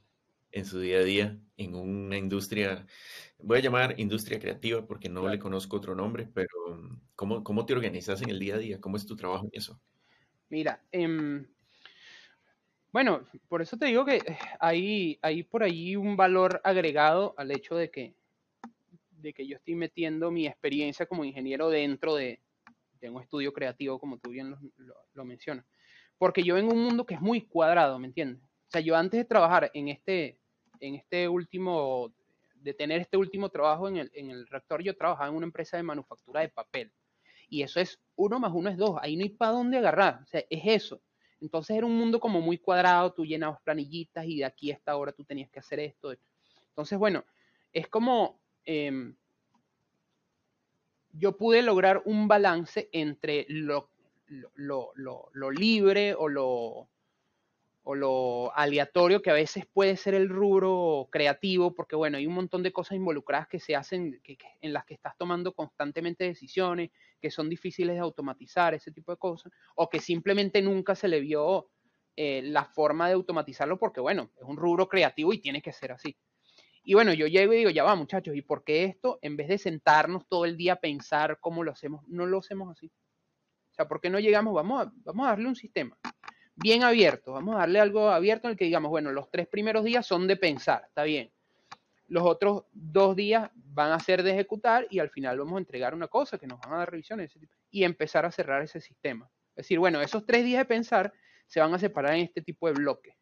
en su día a día en una industria, voy a llamar industria creativa porque no le conozco otro nombre, pero ¿cómo, ¿cómo, te organizas en el día a día? ¿Cómo es tu trabajo en eso? Mira, em, bueno, por eso te digo que eh, hay, hay por ahí un valor agregado al hecho de que de que yo estoy metiendo mi experiencia como ingeniero dentro de, un estudio creativo, como tú bien lo, mencionas. Porque yo vengo en un mundo que es muy cuadrado, ¿me entiendes? O sea, yo antes de trabajar en este, en este último, de tener este último trabajo en el, en el reactor, yo trabajaba en una empresa de manufactura de papel. Y eso es uno más uno es dos. Ahí no hay para dónde agarrar. O sea, es eso. Entonces era un mundo como muy cuadrado, tú llenabas planillitas y de aquí a esta hora tú tenías que hacer esto. Entonces, bueno, es como Em, yo pude lograr un balance entre lo, libre o lo, aleatorio que a veces puede ser el rubro creativo, porque bueno, hay un montón de cosas involucradas que se hacen, en las que estás tomando constantemente decisiones, que son difíciles de automatizar, ese tipo de cosas, o que simplemente nunca se le vio eh, la forma de automatizarlo, porque bueno, es un rubro creativo y tiene que ser así. Y bueno, yo llego y digo, ya va muchachos, ¿y por qué esto, en vez de sentarnos todo el día a pensar cómo lo hacemos, no lo hacemos así? O sea, ¿por qué no llegamos? Vamos a, vamos a darle un sistema bien abierto. Vamos a darle algo abierto en el que digamos, bueno, los tres primeros días son de pensar, está bien. Los otros dos días van a ser de ejecutar y al final vamos a entregar una cosa que nos van a dar revisiones y empezar a cerrar ese sistema. Es decir, bueno, esos tres días de pensar se van a separar en este tipo de bloques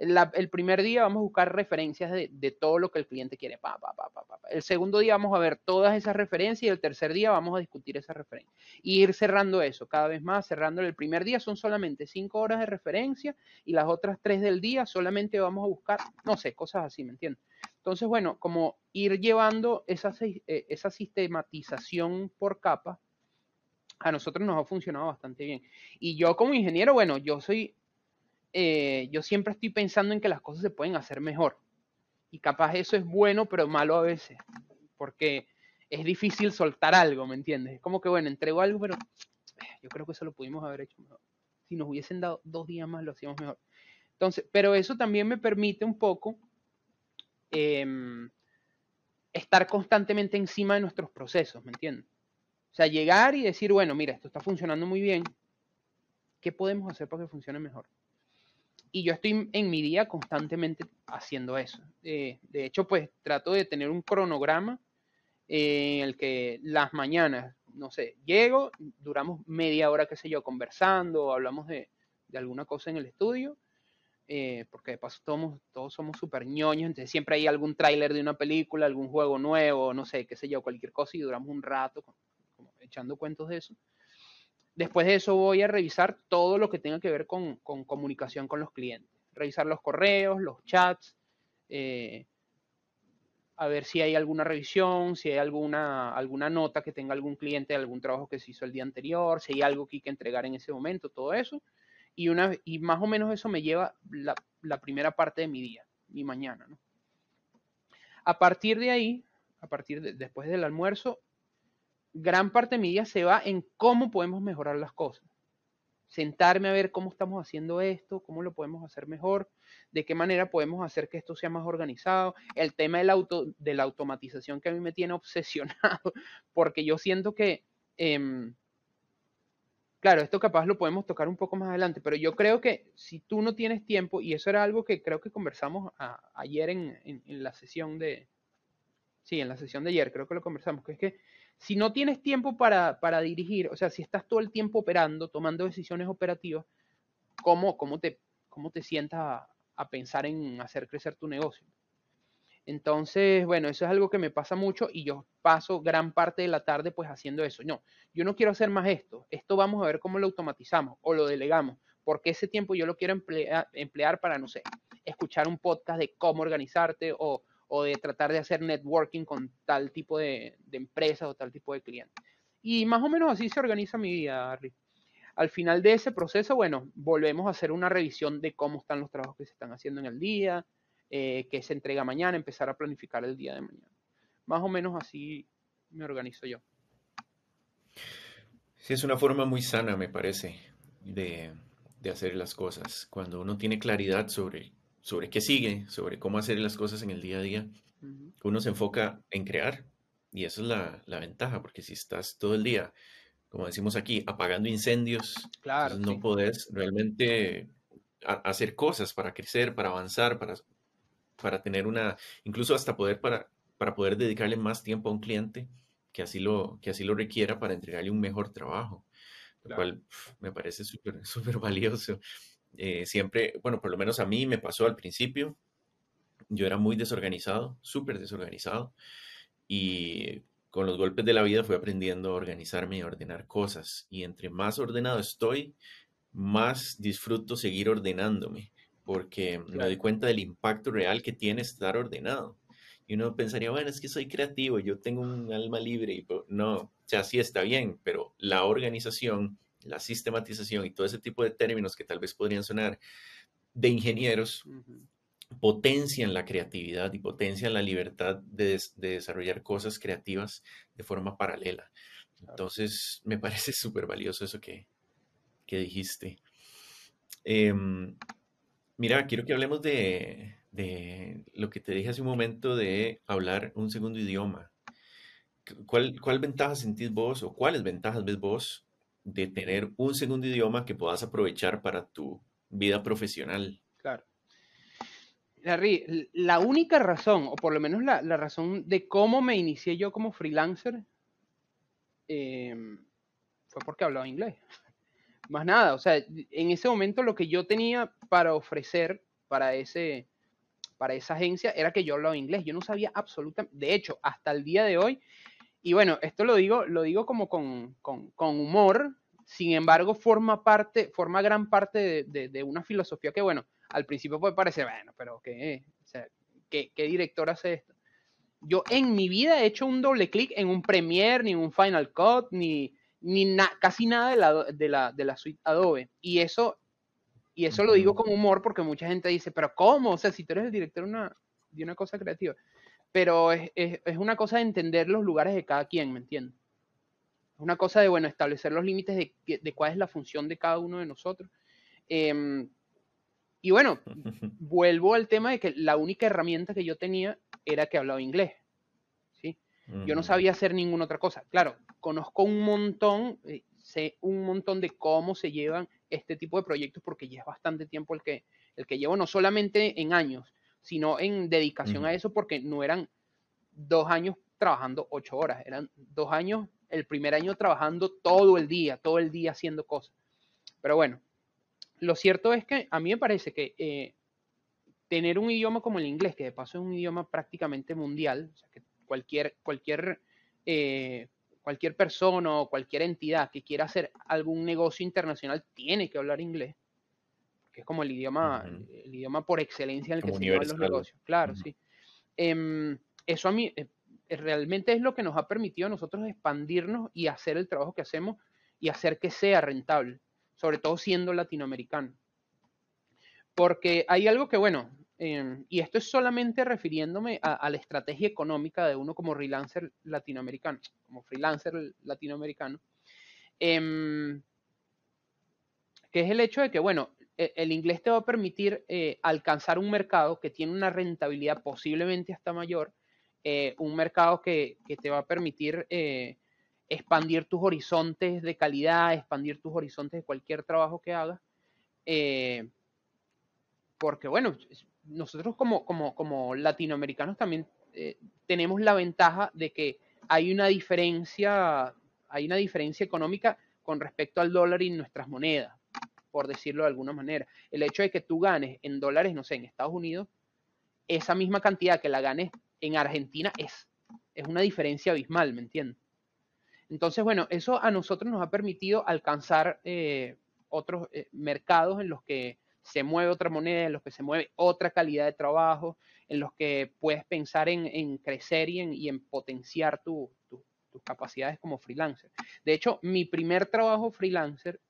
el primer día vamos a buscar referencias de, todo lo que el cliente quiere. Pa, pa, pa, el segundo día vamos a ver todas esas referencias y el tercer día vamos a discutir esas referencias. Y ir cerrando eso cada vez más, cerrando el primer día son solamente cinco horas de referencia y las otras tres del día solamente vamos a buscar, no sé, cosas así, ¿me entiendes? Entonces, bueno, como ir llevando esa, eh, esa sistematización por capa, a nosotros nos ha funcionado bastante bien. Y yo como ingeniero, bueno, yo soy eh, yo siempre estoy pensando en que las cosas se pueden hacer mejor. Y capaz eso es bueno, pero malo a veces. Porque es difícil soltar algo, ¿me entiendes? Es como que, bueno, entrego algo, pero yo creo que eso lo pudimos haber hecho mejor. Si nos hubiesen dado dos días más, lo hacíamos mejor. Entonces, pero eso también me permite un poco em, estar constantemente encima de nuestros procesos, ¿me entiendes? O sea, llegar y decir, bueno, mira, esto está funcionando muy bien. ¿Qué podemos hacer para que funcione mejor? Y yo estoy en mi día constantemente haciendo eso. Eh, de hecho, pues trato de tener un cronograma en el que las mañanas, no sé, llego, duramos media hora, qué sé yo, conversando, hablamos de, alguna cosa en el estudio, eh, porque de paso todos, todos somos súper ñoños, entonces siempre hay algún tráiler de una película, algún juego nuevo, no sé, qué sé yo, cualquier cosa y duramos un rato echando cuentos de eso. Después de eso voy a revisar todo lo que tenga que ver con, comunicación con los clientes. Revisar los correos, los chats, eh, a ver si hay alguna revisión, si hay alguna, alguna nota que tenga algún cliente de algún trabajo que se hizo el día anterior, si hay algo que hay que entregar en ese momento, todo eso. Y, una, y más o menos eso me lleva la, primera parte de mi día, mi mañana. A partir de ahí, a partir de, después del almuerzo, gran parte de mi día se va en cómo podemos mejorar las cosas. Sentarme a ver cómo estamos haciendo esto, cómo lo podemos hacer mejor, de qué manera podemos hacer que esto sea más organizado. El tema del auto, de la automatización que a mí me tiene obsesionado, porque yo siento que, em, claro, esto capaz lo podemos tocar un poco más adelante, pero yo creo que si tú no tienes tiempo, y eso era algo que creo que conversamos ayer en la sesión de, sí, en la sesión de ayer, creo que lo conversamos, que es que si no tienes tiempo para, dirigir, o sea, si estás todo el tiempo operando, tomando decisiones operativas, ¿cómo, cómo, te, cómo te sientas a, pensar en hacer crecer tu negocio? Entonces, bueno, eso es algo que me pasa mucho y yo paso gran parte de la tarde pues haciendo eso. No, yo no quiero hacer más esto. Esto vamos a ver cómo lo automatizamos o lo delegamos, porque ese tiempo yo lo quiero emplear para, no sé, escuchar un podcast de cómo organizarte o o de tratar de hacer networking con tal tipo de, de empresa o tal tipo de cliente. Y más o menos así se organiza mi vida, Harry. Al final de ese proceso, bueno, volvemos a hacer una revisión de cómo están los trabajos que se están haciendo en el día, eh, que se entrega mañana, empezar a planificar el día de mañana. Más o menos así me organizo yo. Sí, es una forma muy sana, me parece, de, de hacer las cosas. Cuando uno tiene claridad sobre sobre qué sigue, sobre cómo hacer las cosas en el día a día, uno se enfoca en crear. Y esa es la, ventaja, porque si estás todo el día, como decimos aquí, apagando incendios, claro, no podés realmente hacer cosas para crecer, para avanzar, para, para tener una, incluso hasta poder para, para poder dedicarle más tiempo a un cliente que así lo, que así lo requiera para entregarle un mejor trabajo, lo cual me parece súper, súper valioso. Eh, siempre, bueno, por lo menos a mí me pasó al principio, yo era muy desorganizado, súper desorganizado, y con los golpes de la vida fui aprendiendo a organizarme y a ordenar cosas, y entre más ordenado estoy, más disfruto seguir ordenándome, porque me doy cuenta del impacto real que tiene estar ordenado. Y uno pensaría, bueno, es que soy creativo, yo tengo un alma libre, y no, o sea, sí está bien, pero la organización la sistematización y todo ese tipo de términos que tal vez podrían sonar de ingenieros potencian la creatividad y potencian la libertad de, desarrollar cosas creativas de forma paralela. Entonces, me parece súper valioso eso que, dijiste. Em, mira, quiero que hablemos de, lo que te dije hace un momento de hablar un segundo idioma. ¿Cuál, ¿Cuál ventaja sentís vos o cuáles ventajas ves vos de tener un segundo idioma que puedas aprovechar para tu vida profesional? Claro. Larry, la única razón, o por lo menos la, razón de cómo me inicié yo como freelancer, em, fue porque hablaba inglés. Más nada, o sea, en ese momento lo que yo tenía para ofrecer para, ese, para esa agencia era que yo hablaba inglés. Yo no sabía absolutamente, de hecho, hasta el día de hoy, y bueno, esto lo digo, lo digo como con, humor, sin embargo, forma parte, forma gran parte de una filosofía que, bueno, al principio puede parecer, bueno, pero ¿qué, ¿qué, director hace esto? Yo en mi vida he hecho un doble clic en un Premiere, ni un Final Cut, ni, ni casi nada de la, de, la, de la suite Adobe. Y eso, y eso lo digo con humor porque mucha gente dice, pero ¿cómo? O sea, si tú eres el director de una, de una cosa creativa. Pero es, es, es, una cosa de entender los lugares de cada quien, ¿me entiendes? Es una cosa de, bueno, establecer los límites de, de cuál es la función de cada uno de nosotros. Eh, y bueno, vuelvo al tema de que la única herramienta que yo tenía era que hablaba inglés. ¿sí? Yo no sabía hacer ninguna otra cosa. Claro, conozco un montón, eh, sé un montón de cómo se llevan este tipo de proyectos porque ya es bastante tiempo el que, el que llevo, no solamente en años, sino en dedicación a eso porque no eran dos años trabajando ocho horas, eran dos años, el primer año trabajando todo el día, todo el día haciendo cosas. Pero bueno, lo cierto es que a mí me parece que eh, tener un idioma como el inglés, que de paso es un idioma prácticamente mundial, o sea, que cualquier, cualquier, eh, cualquier persona o cualquier entidad que quiera hacer algún negocio internacional tiene que hablar inglés, que es como el idioma, el idioma por excelencia en el que se llevan los negocios. Claro, sí. Em, eso a mí eh, realmente es lo que nos ha permitido a nosotros expandirnos y hacer el trabajo que hacemos y hacer que sea rentable sobre todo siendo latinoamericano. Porque hay algo que, bueno, em, y esto es solamente refiriéndome a, la estrategia económica de uno como freelancer latinoamericano, como freelancer latinoamericano, em, que es el hecho de que, bueno, el inglés te va a permitir eh, alcanzar un mercado que tiene una rentabilidad posiblemente hasta mayor, eh, un mercado que, te va a permitir eh, expandir tus horizontes de calidad, expandir tus horizontes de cualquier trabajo que hagas. Eh, porque bueno, nosotros como, como, como latinoamericanos también eh, tenemos la ventaja de que hay una diferencia, hay una diferencia económica con respecto al dólar y nuestras monedas, por decirlo de alguna manera. El hecho de que tú ganes en dólares, no sé, en Estados Unidos, esa misma cantidad que la ganes en Argentina es, es una diferencia abismal, ¿me entiendes? Entonces, bueno, eso a nosotros nos ha permitido alcanzar eh, otros eh, mercados en los que se mueve otra moneda, en los que se mueve otra calidad de trabajo, en los que puedes pensar en, crecer y en, potenciar tus capacidades como freelancer. De hecho, mi primer trabajo freelancer,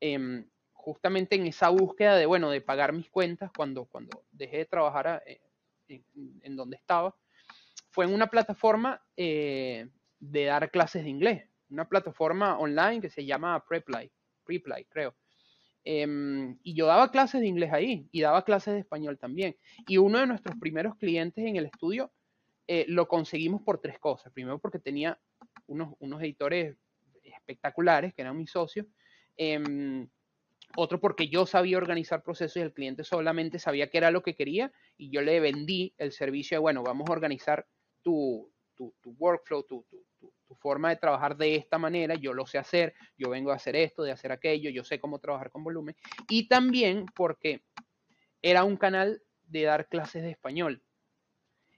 em, justamente en esa búsqueda de, bueno, de pagar mis cuentas cuando, cuando dejé de trabajar eh, en, donde estaba, fue en una plataforma de dar clases de inglés. Una plataforma online que se llama Preply, Preply creo. Em, y yo daba clases de inglés ahí y daba clases de español también. Y uno de nuestros primeros clientes en el estudio eh, lo conseguimos por tres cosas. Primero porque tenía unos, unos editores espectaculares, que eran mis socios. Em, otro porque yo sabía organizar procesos y el cliente solamente sabía qué era lo que quería y yo le vendí el servicio de, bueno, vamos a organizar tu, tu, workflow, tu, forma de trabajar de esta manera, yo lo sé hacer, yo vengo a hacer esto, de hacer aquello, yo sé cómo trabajar con volumen. Y también porque era un canal de dar clases de español.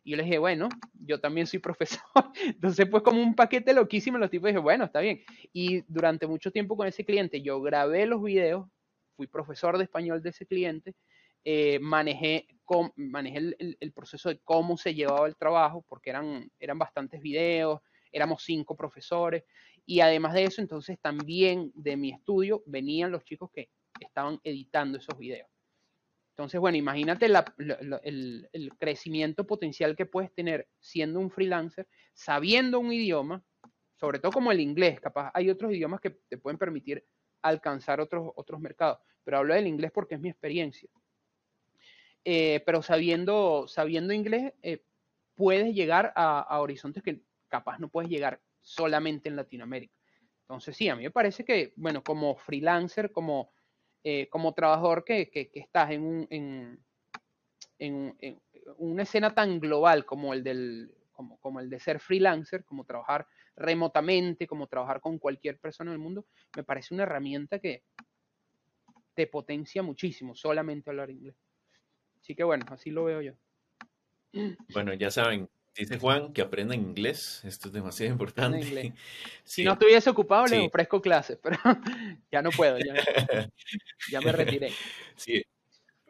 Y yo le dije, bueno, yo también soy profesor. Entonces, pues como un paquete loquísimo, los tipos dije, bueno, está bien. Y durante mucho tiempo con ese cliente, yo grabé los videos, fui profesor de español de ese cliente, eh, manejé, el, proceso de cómo se llevaba el trabajo, porque eran, eran bastantes videos, éramos cinco profesores, y además de eso, entonces también de mi estudio venían los chicos que estaban editando esos videos. Entonces, bueno, imagínate el, el, crecimiento potencial que puedes tener siendo un freelancer, sabiendo un idioma, sobre todo como el inglés, capaz hay otros idiomas que te pueden permitir alcanzar otros, otros mercados, pero hablo del inglés porque es mi experiencia. Eh, pero sabiendo, sabiendo inglés, eh, puedes llegar a, horizontes que capaz no puedes llegar solamente en Latinoamérica. Entonces, sí, a mí me parece que, bueno, como freelancer, como, eh, como trabajador que, estás en, un, en, en, una escena tan global como el, del, como, como el de ser freelancer, como trabajar remotamente, como trabajar con cualquier persona del mundo, me parece una herramienta que te potencia muchísimo solamente hablar inglés. Así que bueno, así lo veo yo. Bueno, ya saben, dice Juan que aprendan inglés, esto es demasiado importante. Si no estuviese ocupado, le ofrezco clases, pero ya no puedo, ya, ya me retiré. Sí,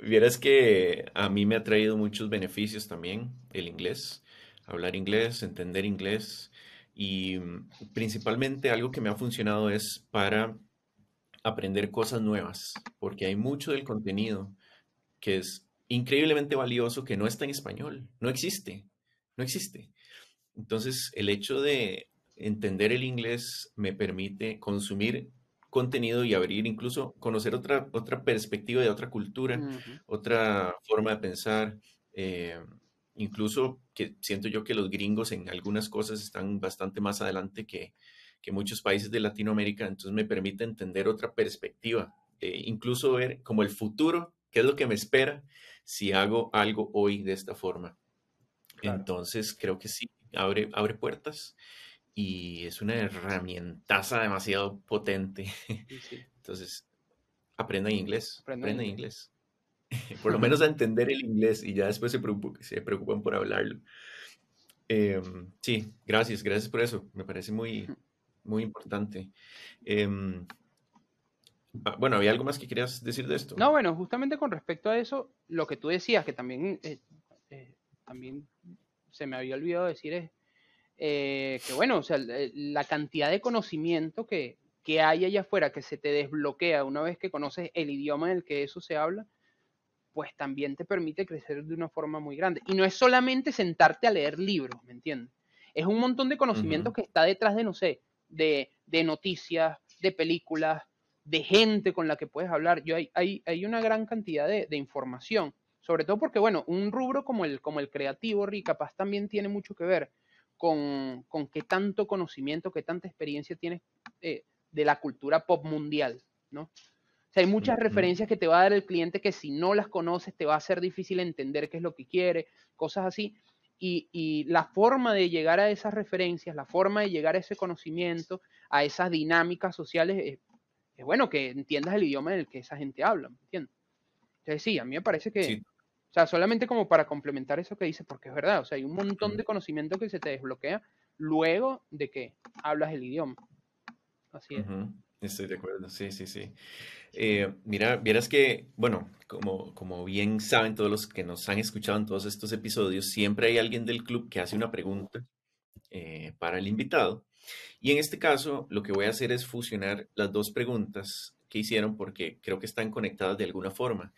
vieras que a mí me ha traído muchos beneficios también el inglés, hablar inglés, entender inglés. Y mm, principalmente algo que me ha funcionado es para aprender cosas nuevas, porque hay mucho del contenido que es increíblemente valioso que no está en español, no existe, no existe. Entonces, el hecho de entender el inglés me permite consumir contenido y abrir incluso conocer otra, otra perspectiva de otra cultura, otra forma de pensar. Eh, incluso que siento yo que los gringos en algunas cosas están bastante más adelante que, muchos países de Latinoamérica, entonces me permite entender otra perspectiva, eh, incluso ver como el futuro, qué es lo que me espera si hago algo hoy de esta forma. Entonces creo que sí, abre, abre puertas y es una herramientaza demasiado potente. Entonces, aprendan inglés, aprendan inglés. por lo menos a entender el inglés y ya después se, preocupan, por hablarlo. Em, sí, gracias, gracias por eso. Me parece muy, muy importante. Ah, bueno, ¿había algo más que querías decir de esto? No, bueno, justamente con respecto a eso, lo que tú decías, que también, eh, eh, también se me había olvidado decir es eh, que, bueno, o sea, la cantidad de conocimiento que, que hay allá afuera, que se te desbloquea una vez que conoces el idioma en el que eso se habla, pues también te permite crecer de una forma muy grande. Y no es solamente sentarte a leer libros, ¿me entiendes? Es un montón de conocimientos que está detrás de, no sé, de, noticias, de películas, de gente con la que puedes hablar. Yo hay, hay, una gran cantidad de, información, sobre todo porque, bueno, un rubro como el, como el creativo, Rick, capaz también tiene mucho que ver con, con qué tanto conocimiento, qué tanta experiencia tienes eh, de la cultura pop mundial, ¿no? hay muchas referencias que te va a dar el cliente que si no las conoces te va a ser difícil entender qué es lo que quiere, cosas así. Y, la forma de llegar a esas referencias, la forma de llegar a ese conocimiento, a esas dinámicas sociales, es, bueno que entiendas el idioma en el que esa gente habla, ¿me entiendes? Entonces sí, a mí me parece que, o sea, solamente como para complementar eso que dices, porque es verdad, o sea, hay un montón de conocimiento que se te desbloquea luego de que hablas el idioma. Así es. Estoy de acuerdo, sí, sí, sí. Eh, mira, vieras que, bueno, como, como bien saben todos los que nos han escuchado en todos estos episodios, siempre hay alguien del club que hace una pregunta eh, para el invitado. Y en este caso, lo que voy a hacer es fusionar las dos preguntas que hicieron porque creo que están conectadas de alguna forma.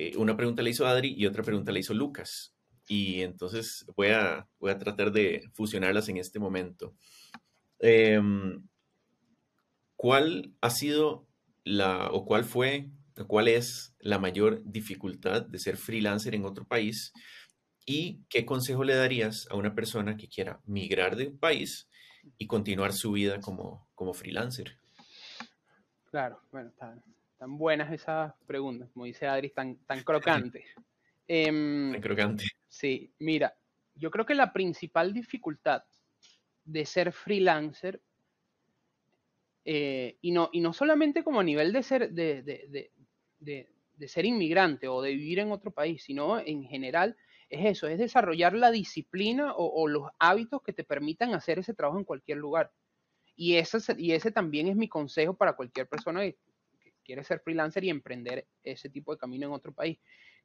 Eh, una pregunta la hizo Adri y otra pregunta la hizo Lucas. Y entonces voy a, voy a tratar de fusionarlas en este momento. Em, ¿Cuál ha sido la, o cuál fue, o cuál es la mayor dificultad de ser freelancer en otro país? ¿Y qué consejo le darías a una persona que quiera migrar de un país y continuar su vida como, como freelancer? Claro, bueno, tan, buenas esas preguntas, como dice Adri, tan, tan crocantes. Em, tan crocante. Sí, mira, yo creo que la principal dificultad de ser freelancer eh, y, no, y no solamente como a nivel de ser, de, de, de, de, ser inmigrante o de vivir en otro país, sino en general es eso, es desarrollar la disciplina o, los hábitos que te permitan hacer ese trabajo en cualquier lugar. Y ese, y ese también es mi consejo para cualquier persona que quiere ser freelancer y emprender ese tipo de camino en otro país.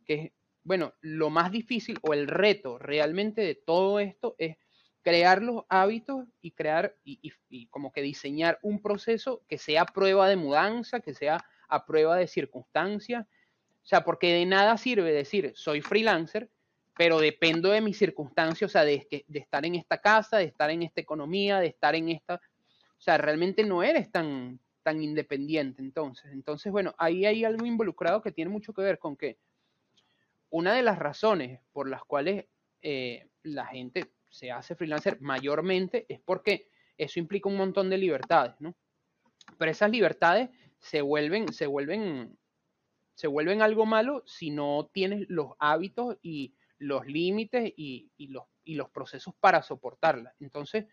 Que bueno, lo más difícil o el reto realmente de todo esto es crear los hábitos y crear y, como que diseñar un proceso que sea prueba de mudanza, que sea a prueba de circunstancias, O sea, porque de nada sirve decir, soy freelancer, pero dependo de mis circunstancias, o sea, de, de estar en esta casa, de estar en esta economía, de estar en esta... O sea, realmente no eres tan, tan independiente entonces. Entonces, bueno, ahí hay algo involucrado que tiene mucho que ver con que una de las razones por las cuales eh, la gente se hace freelancer mayormente es porque eso implica un montón de libertades, ¿no? Pero esas libertades se vuelven, se vuelven, se vuelven algo malo si no tienes los hábitos y los límites y, los, y los procesos para soportarlas. Entonces,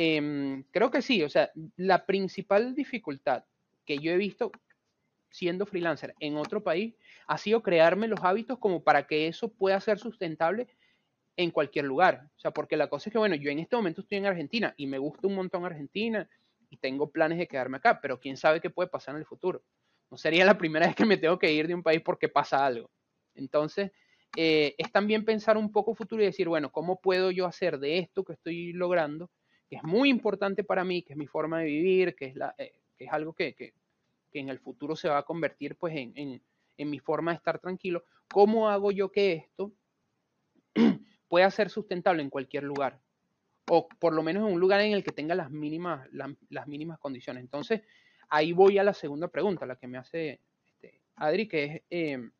em, creo que sí, o sea, la principal dificultad que yo he visto siendo freelancer en otro país ha sido crearme los hábitos como para que eso pueda ser sustentable en cualquier lugar. O sea, porque la cosa es que, bueno, yo en este momento estoy en Argentina y me gusta un montón Argentina y tengo planes de quedarme acá, pero quién sabe qué puede pasar en el futuro. No sería la primera vez que me tengo que ir de un país porque pasa algo. Entonces, eh, es también pensar un poco futuro y decir, bueno, ¿cómo puedo yo hacer de esto que estoy logrando, que es muy importante para mí, que es mi forma de vivir, que es, la, eh, que es algo que, que, que, en el futuro se va a convertir pues en, en, mi forma de estar tranquilo? ¿Cómo hago yo que esto pueda ser sustentable en cualquier lugar? O por lo menos en un lugar en el que tenga las mínimas, las mínimas condiciones. Entonces, ahí voy a la segunda pregunta, la que me hace este, Adri, que es... Eh,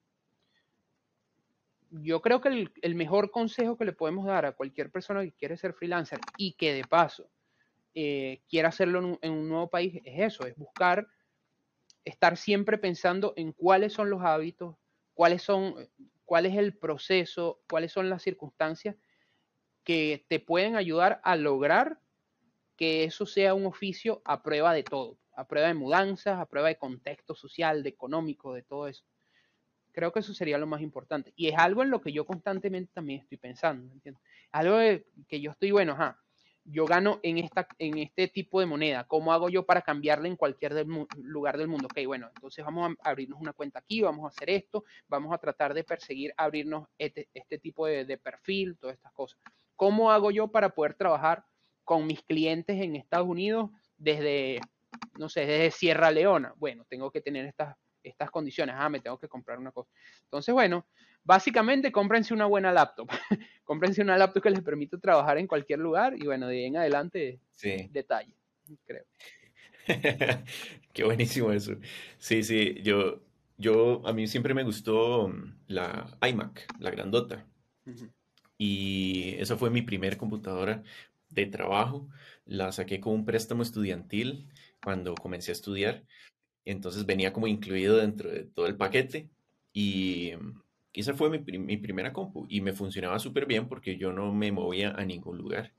yo creo que el, mejor consejo que le podemos dar a cualquier persona que quiere ser freelancer y que de paso eh, quiera hacerlo en un, nuevo país es eso, es buscar estar siempre pensando en cuáles son los hábitos, cuáles son, cuál es el proceso, cuáles son las circunstancias que te pueden ayudar a lograr que eso sea un oficio a prueba de todo, a prueba de mudanzas, a prueba de contexto social, de económico, de todo eso. Creo que eso sería lo más importante. Y es algo en lo que yo constantemente también estoy pensando, ¿entiendes? Algo que yo estoy, bueno, ajá, yo gano en, esta, en este tipo de moneda. ¿Cómo hago yo para cambiarla en cualquier lugar del mundo? Ok, bueno, entonces vamos a abrirnos una cuenta aquí, vamos a hacer esto, vamos a tratar de perseguir abrirnos este, este tipo de, de, perfil, todas estas cosas. ¿Cómo hago yo para poder trabajar con mis clientes en Estados Unidos desde, no sé, desde Sierra Leona? Bueno, tengo que tener estas estas condiciones, ah, me tengo que comprar una cosa. Entonces, bueno, básicamente cómprense una buena laptop. cómprense una laptop que les permita trabajar en cualquier lugar y bueno, de ahí en adelante, sí. detalle, creo. Qué buenísimo eso. Sí, sí, yo, yo, a mí siempre me gustó la iMac, la grandota. Y esa fue mi primer computadora de trabajo. La saqué con un préstamo estudiantil cuando comencé a estudiar. Entonces venía como incluido dentro de todo el paquete y esa fue mi, primera compu y me funcionaba súper bien porque yo no me movía a ningún lugar.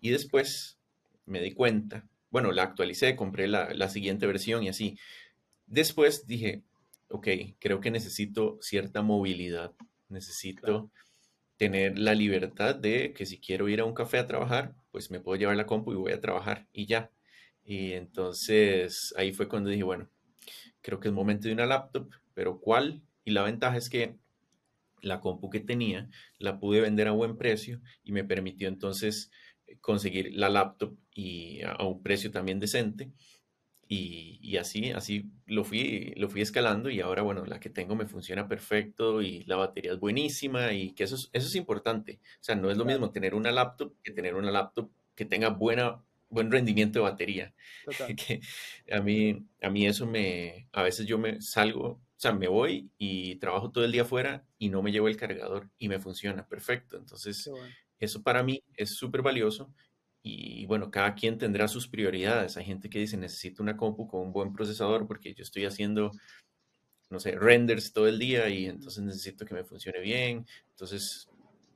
Y después me di cuenta, bueno, la actualicé, compré la, siguiente versión y así. Después dije, ok, creo que necesito cierta movilidad, necesito tener la libertad de que si quiero ir a un café a trabajar, pues me puedo llevar la compu y voy a trabajar y ya. Y entonces ahí fue cuando dije, bueno, creo que es momento de una laptop, pero ¿cuál? Y la ventaja es que la compu que tenía la pude vender a buen precio y me permitió entonces eh, conseguir la laptop y a, un precio también decente. Y, así, así lo fui, lo fui escalando y ahora, bueno, la que tengo me funciona perfecto y la batería es buenísima y que eso es, eso es importante. O sea, no es lo mismo tener una laptop que tener una laptop que tenga buena buen rendimiento de batería. Que a mí, a mí eso me, a veces yo me salgo, o sea, me voy y trabajo todo el día afuera y no me llevo el cargador y me funciona perfecto. Entonces, eso para mí es súper valioso y bueno, cada quien tendrá sus prioridades. Hay gente que dice, necesito una compu con un buen procesador porque yo estoy haciendo, no sé, renders todo el día y entonces necesito que me funcione bien. Entonces,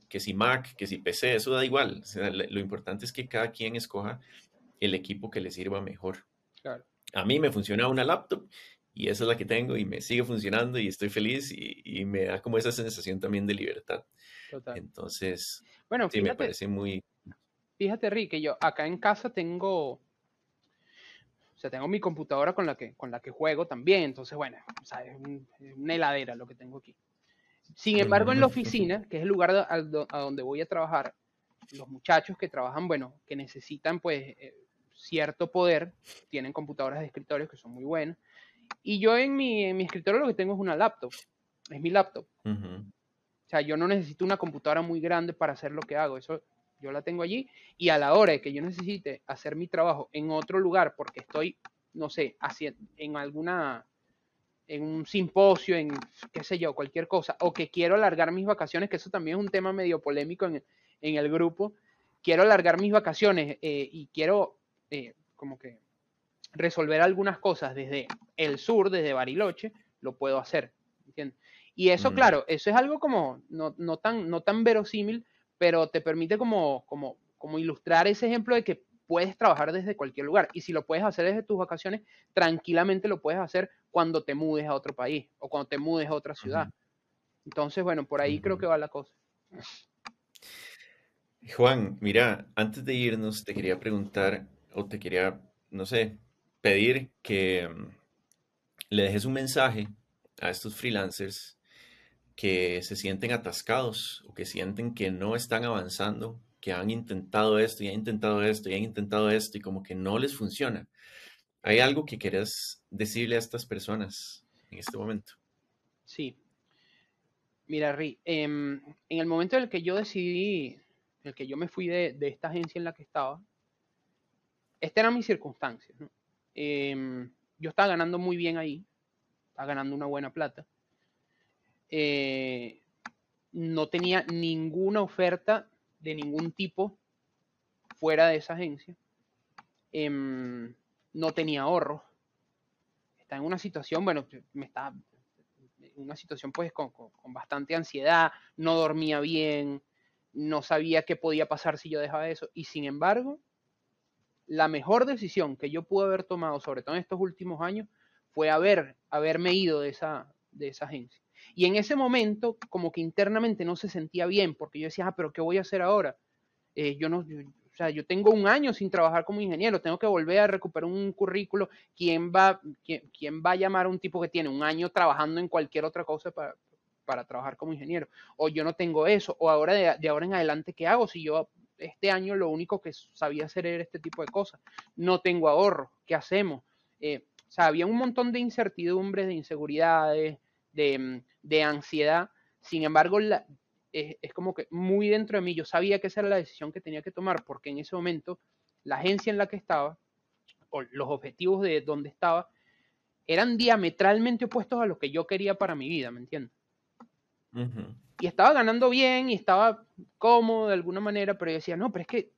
que si Mac, que si PC, eso da igual. lo importante es que cada quien escoja el equipo que le sirva mejor. A mí me funciona una laptop y esa es la que tengo y me sigue funcionando y estoy feliz y, me da como esa sensación también de libertad. Entonces, bueno, sí, me parece muy... Fíjate, Rick, que yo acá en casa tengo, o sea, tengo mi computadora con la que, con la que juego también, entonces, bueno, o sea, es, una heladera lo que tengo aquí. Sin embargo, en la oficina, que es el lugar a, donde voy a trabajar, los muchachos que trabajan, bueno, que necesitan pues eh, cierto poder, tienen computadoras de escritorio que son muy buenas. Y yo en mi, en mi escritorio lo que tengo es una laptop. es mi laptop. O sea, yo no necesito una computadora muy grande para hacer lo que hago. Eso yo la tengo allí y a la hora de que yo necesite hacer mi trabajo en otro lugar porque estoy, no sé, haciendo en alguna en un simposio, en qué sé yo, cualquier cosa, o que quiero alargar mis vacaciones, que eso también es un tema medio polémico en, en el grupo, quiero alargar mis vacaciones eh, y quiero eh, como que resolver algunas cosas desde el sur, desde Bariloche, lo puedo hacer. ¿entiendes? Y eso, mm. claro, eso es algo como no, no, tan, no tan verosímil, pero te permite como, como, como ilustrar ese ejemplo de que puedes trabajar desde cualquier lugar. Y si lo puedes hacer desde tus vacaciones, tranquilamente lo puedes hacer cuando te mudes a otro país o cuando te mudes a otra ciudad. Entonces, bueno, por ahí creo que va la cosa. Juan, mira, antes de irnos, te quería preguntar o te quería, no sé, pedir que mm, le dejes un mensaje a estos freelancers que se sienten atascados o que sienten que no están avanzando, que han intentado esto y han intentado esto y han intentado esto y como que no les funciona. ¿Hay algo que quieras decirle a estas personas en este momento? Sí. Mira, Ri, em, en el momento en el que yo decidí, en el que yo me fui de, esta agencia en la que estaba, esta era mi circunstancia. Em, yo estaba ganando muy bien ahí, estaba ganando una buena plata. Eh, no tenía ninguna oferta de ningún tipo fuera de esa agencia. Em, no tenía ahorros. Está en una situación, bueno, me está en una situación pues con, bastante ansiedad, no dormía bien, no sabía qué podía pasar si yo dejaba eso. Y sin embargo, la mejor decisión que yo pude haber tomado, sobre todo en estos últimos años, fue haber, haberme ido de esa, de esa agencia. Y en ese momento, como que internamente no se sentía bien, porque yo decía, ah, pero ¿qué voy a hacer ahora? Eh, yo no, o sea, yo tengo un año sin trabajar como ingeniero, tengo que volver a recuperar un currículo. ¿Quién va, quién, va a llamar a un tipo que tiene un año trabajando en cualquier otra cosa para, para trabajar como ingeniero? O yo no tengo eso, o ahora de ahora en adelante, ¿qué hago si yo este año lo único que sabía hacer era este tipo de cosas? No tengo ahorro, ¿qué hacemos? Eh, o sea, había un montón de incertidumbres, de inseguridades, de, de ansiedad. Sin embargo, la, es, como que muy dentro de mí, yo sabía que esa era la decisión que tenía que tomar, porque en ese momento la agencia en la que estaba, o los objetivos de donde estaba, eran diametralmente opuestos a lo que yo quería para mi vida, ¿me entiendes? Y estaba ganando bien y estaba cómodo de alguna manera, pero yo decía, no, pero es que,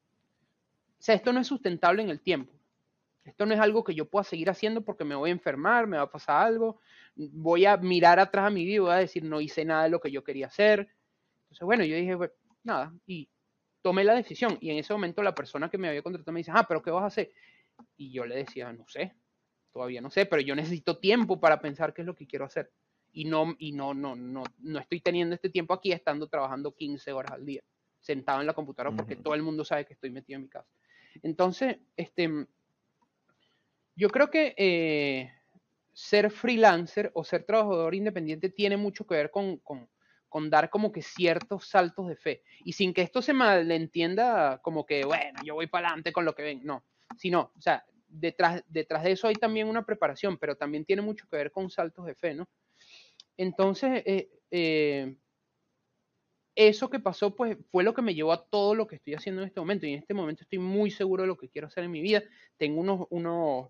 o sea, esto no es sustentable en el tiempo. Esto no es algo que yo pueda seguir haciendo porque me voy a enfermar, me va a pasar algo, voy a mirar atrás a mi vida y voy a decir, no hice nada de lo que yo quería hacer. Entonces, bueno, yo dije, nada, y tomé la decisión. Y en ese momento la persona que me había contratado me dice, ah, pero ¿qué vas a hacer? Y yo le decía, no sé, todavía no sé, pero yo necesito tiempo para pensar qué es lo que quiero hacer. Y no, y no, no, no, no estoy teniendo este tiempo aquí estando trabajando 15 horas al día, sentado en la computadora, porque todo el mundo sabe que estoy metido en mi casa. Entonces, este, yo creo que eh, ser freelancer o ser trabajador independiente tiene mucho que ver con, dar como que ciertos saltos de fe. Y sin que esto se malentienda como que, bueno, yo voy para adelante con lo que ven. No, sino, o sea, detrás, detrás de eso hay también una preparación, pero también tiene mucho que ver con saltos de fe, ¿no? Entonces, eh, eh, eso que pasó, pues fue lo que me llevó a todo lo que estoy haciendo en este momento. Y en este momento estoy muy seguro de lo que quiero hacer en mi vida. Tengo unos, unos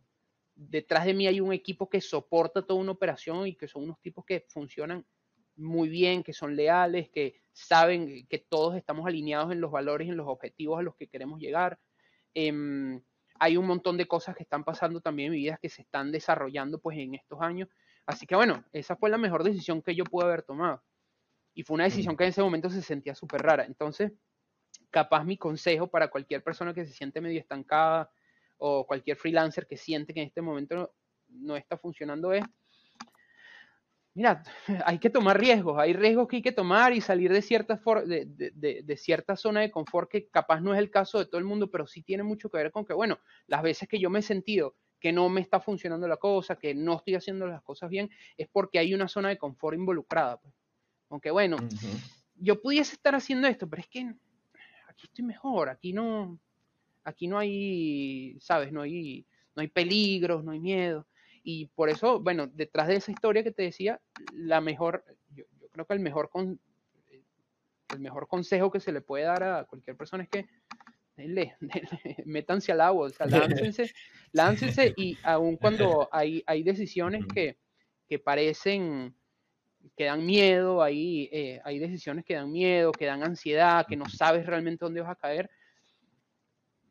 detrás de mí hay un equipo que soporta toda una operación y que son unos tipos que funcionan muy bien, que son leales, que saben que todos estamos alineados en los valores en los objetivos a los que queremos llegar. Em, hay un montón de cosas que están pasando también en mi vida que se están desarrollando pues en estos años. Así que bueno, esa fue la mejor decisión que yo pude haber tomado. Y fue una decisión que en ese momento se sentía súper rara. Entonces, capaz mi consejo para cualquier persona que se siente medio estancada, o cualquier freelancer que siente que en este momento no, está funcionando es, mira, hay que tomar riesgos, hay riesgos que hay que tomar y salir de cierta, de, de, cierta zona de confort que capaz no es el caso de todo el mundo, pero sí tiene mucho que ver con que, bueno, las veces que yo me he sentido que no me está funcionando la cosa, que no estoy haciendo las cosas bien, es porque hay una zona de confort involucrada. Pues. Aunque bueno, yo pudiese estar haciendo esto, pero es que aquí estoy mejor, aquí no, Aquí no hay, ¿sabes? No hay, no hay peligros, no hay miedo. Y por eso, bueno, detrás de esa historia que te decía, la mejor, creo que el mejor, con, el mejor consejo que se le puede dar a cualquier persona es que denle, métanse al agua, o sea, láncense, láncense y aun cuando hay, hay decisiones que, que parecen que dan miedo, hay, eh, hay decisiones que dan miedo, que dan ansiedad, que no sabes realmente dónde vas a caer.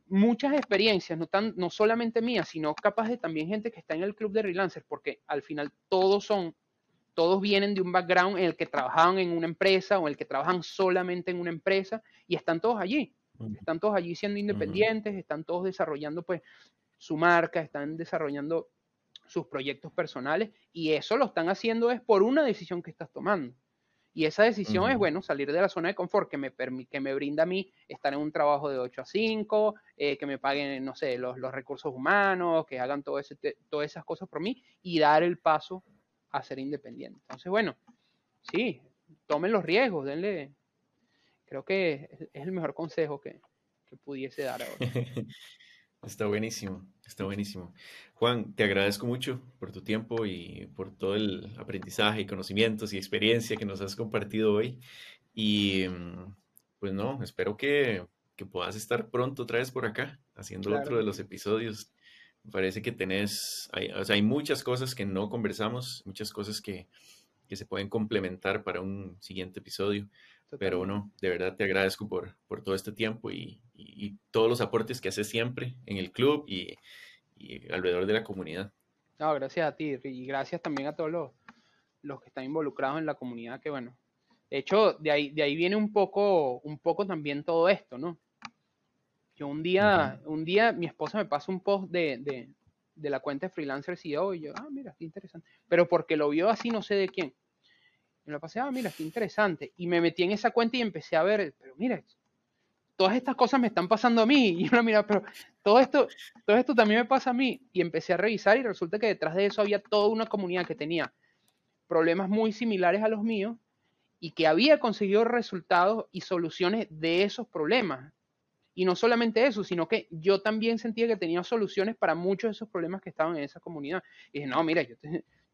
Muchas experiencias, no, tan, no solamente mías, sino capaz de también gente que está en el club de freelancers, porque al final todos son todos vienen de un background en el que trabajaban en una empresa o en el que trabajan solamente en una empresa y están todos allí. Están todos allí siendo independientes, están todos desarrollando pues su marca, están desarrollando sus proyectos personales y eso lo están haciendo es por una decisión que estás tomando. Y esa decisión es, bueno, salir de la zona de confort que me, que me brinda a mí estar en un trabajo de 8 a 5, eh, que me paguen, no sé, los, los recursos humanos, que hagan todo ese, todas esas cosas por mí y dar el paso a ser independiente. Entonces, bueno, sí, tomen los riesgos, denle. Creo que es el mejor consejo que, pudiese dar ahora. Está buenísimo, está buenísimo. Juan, te agradezco mucho por tu tiempo y por todo el aprendizaje y conocimientos y experiencia que nos has compartido hoy. Y mm, pues no, espero que, puedas estar pronto otra vez por acá, haciendo otro de los episodios parece que tenés, hay, o sea, hay muchas cosas que no conversamos, muchas cosas que, que se pueden complementar para un siguiente episodio. Pero no, de verdad te agradezco por, por todo este tiempo y, y, todos los aportes que haces siempre en el club y, y, alrededor de la comunidad. No, gracias a ti y gracias también a todos los, los que están involucrados en la comunidad, que bueno, de hecho, de ahí, de ahí viene un poco, un poco también todo esto, ¿no? Yo un día, un día mi esposa me pasa un post de, la cuenta de Freelancer CEO y yo, ah, mira, qué interesante. Pero porque lo vio así, no sé de quién. Y lo pasé, ah, mira, qué interesante. Y me metí en esa cuenta y empecé a ver, pero mira, todas estas cosas me están pasando a mí. Y uno mira, pero todo esto, todo esto también me pasa a mí. Y empecé a revisar y resulta que detrás de eso había toda una comunidad que tenía problemas muy similares a los míos y que había conseguido resultados y soluciones de esos problemas. Y no solamente eso, sino que yo también sentía que tenía soluciones para muchos de esos problemas que estaban en esa comunidad. Y dije, no, mira, yo,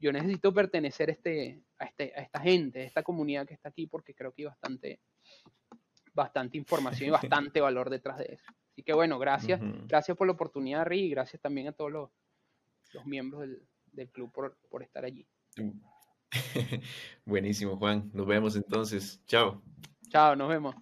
yo necesito pertenecer este, a, este, a esta gente, a esta comunidad que está aquí, porque creo que hay bastante, bastante información y bastante valor detrás de eso. Así que bueno, gracias, gracias por la oportunidad, Ri, y gracias también a todos los, los miembros del, del club por, por estar allí. Buenísimo, Juan. Nos vemos entonces. Chao. Chao, nos vemos.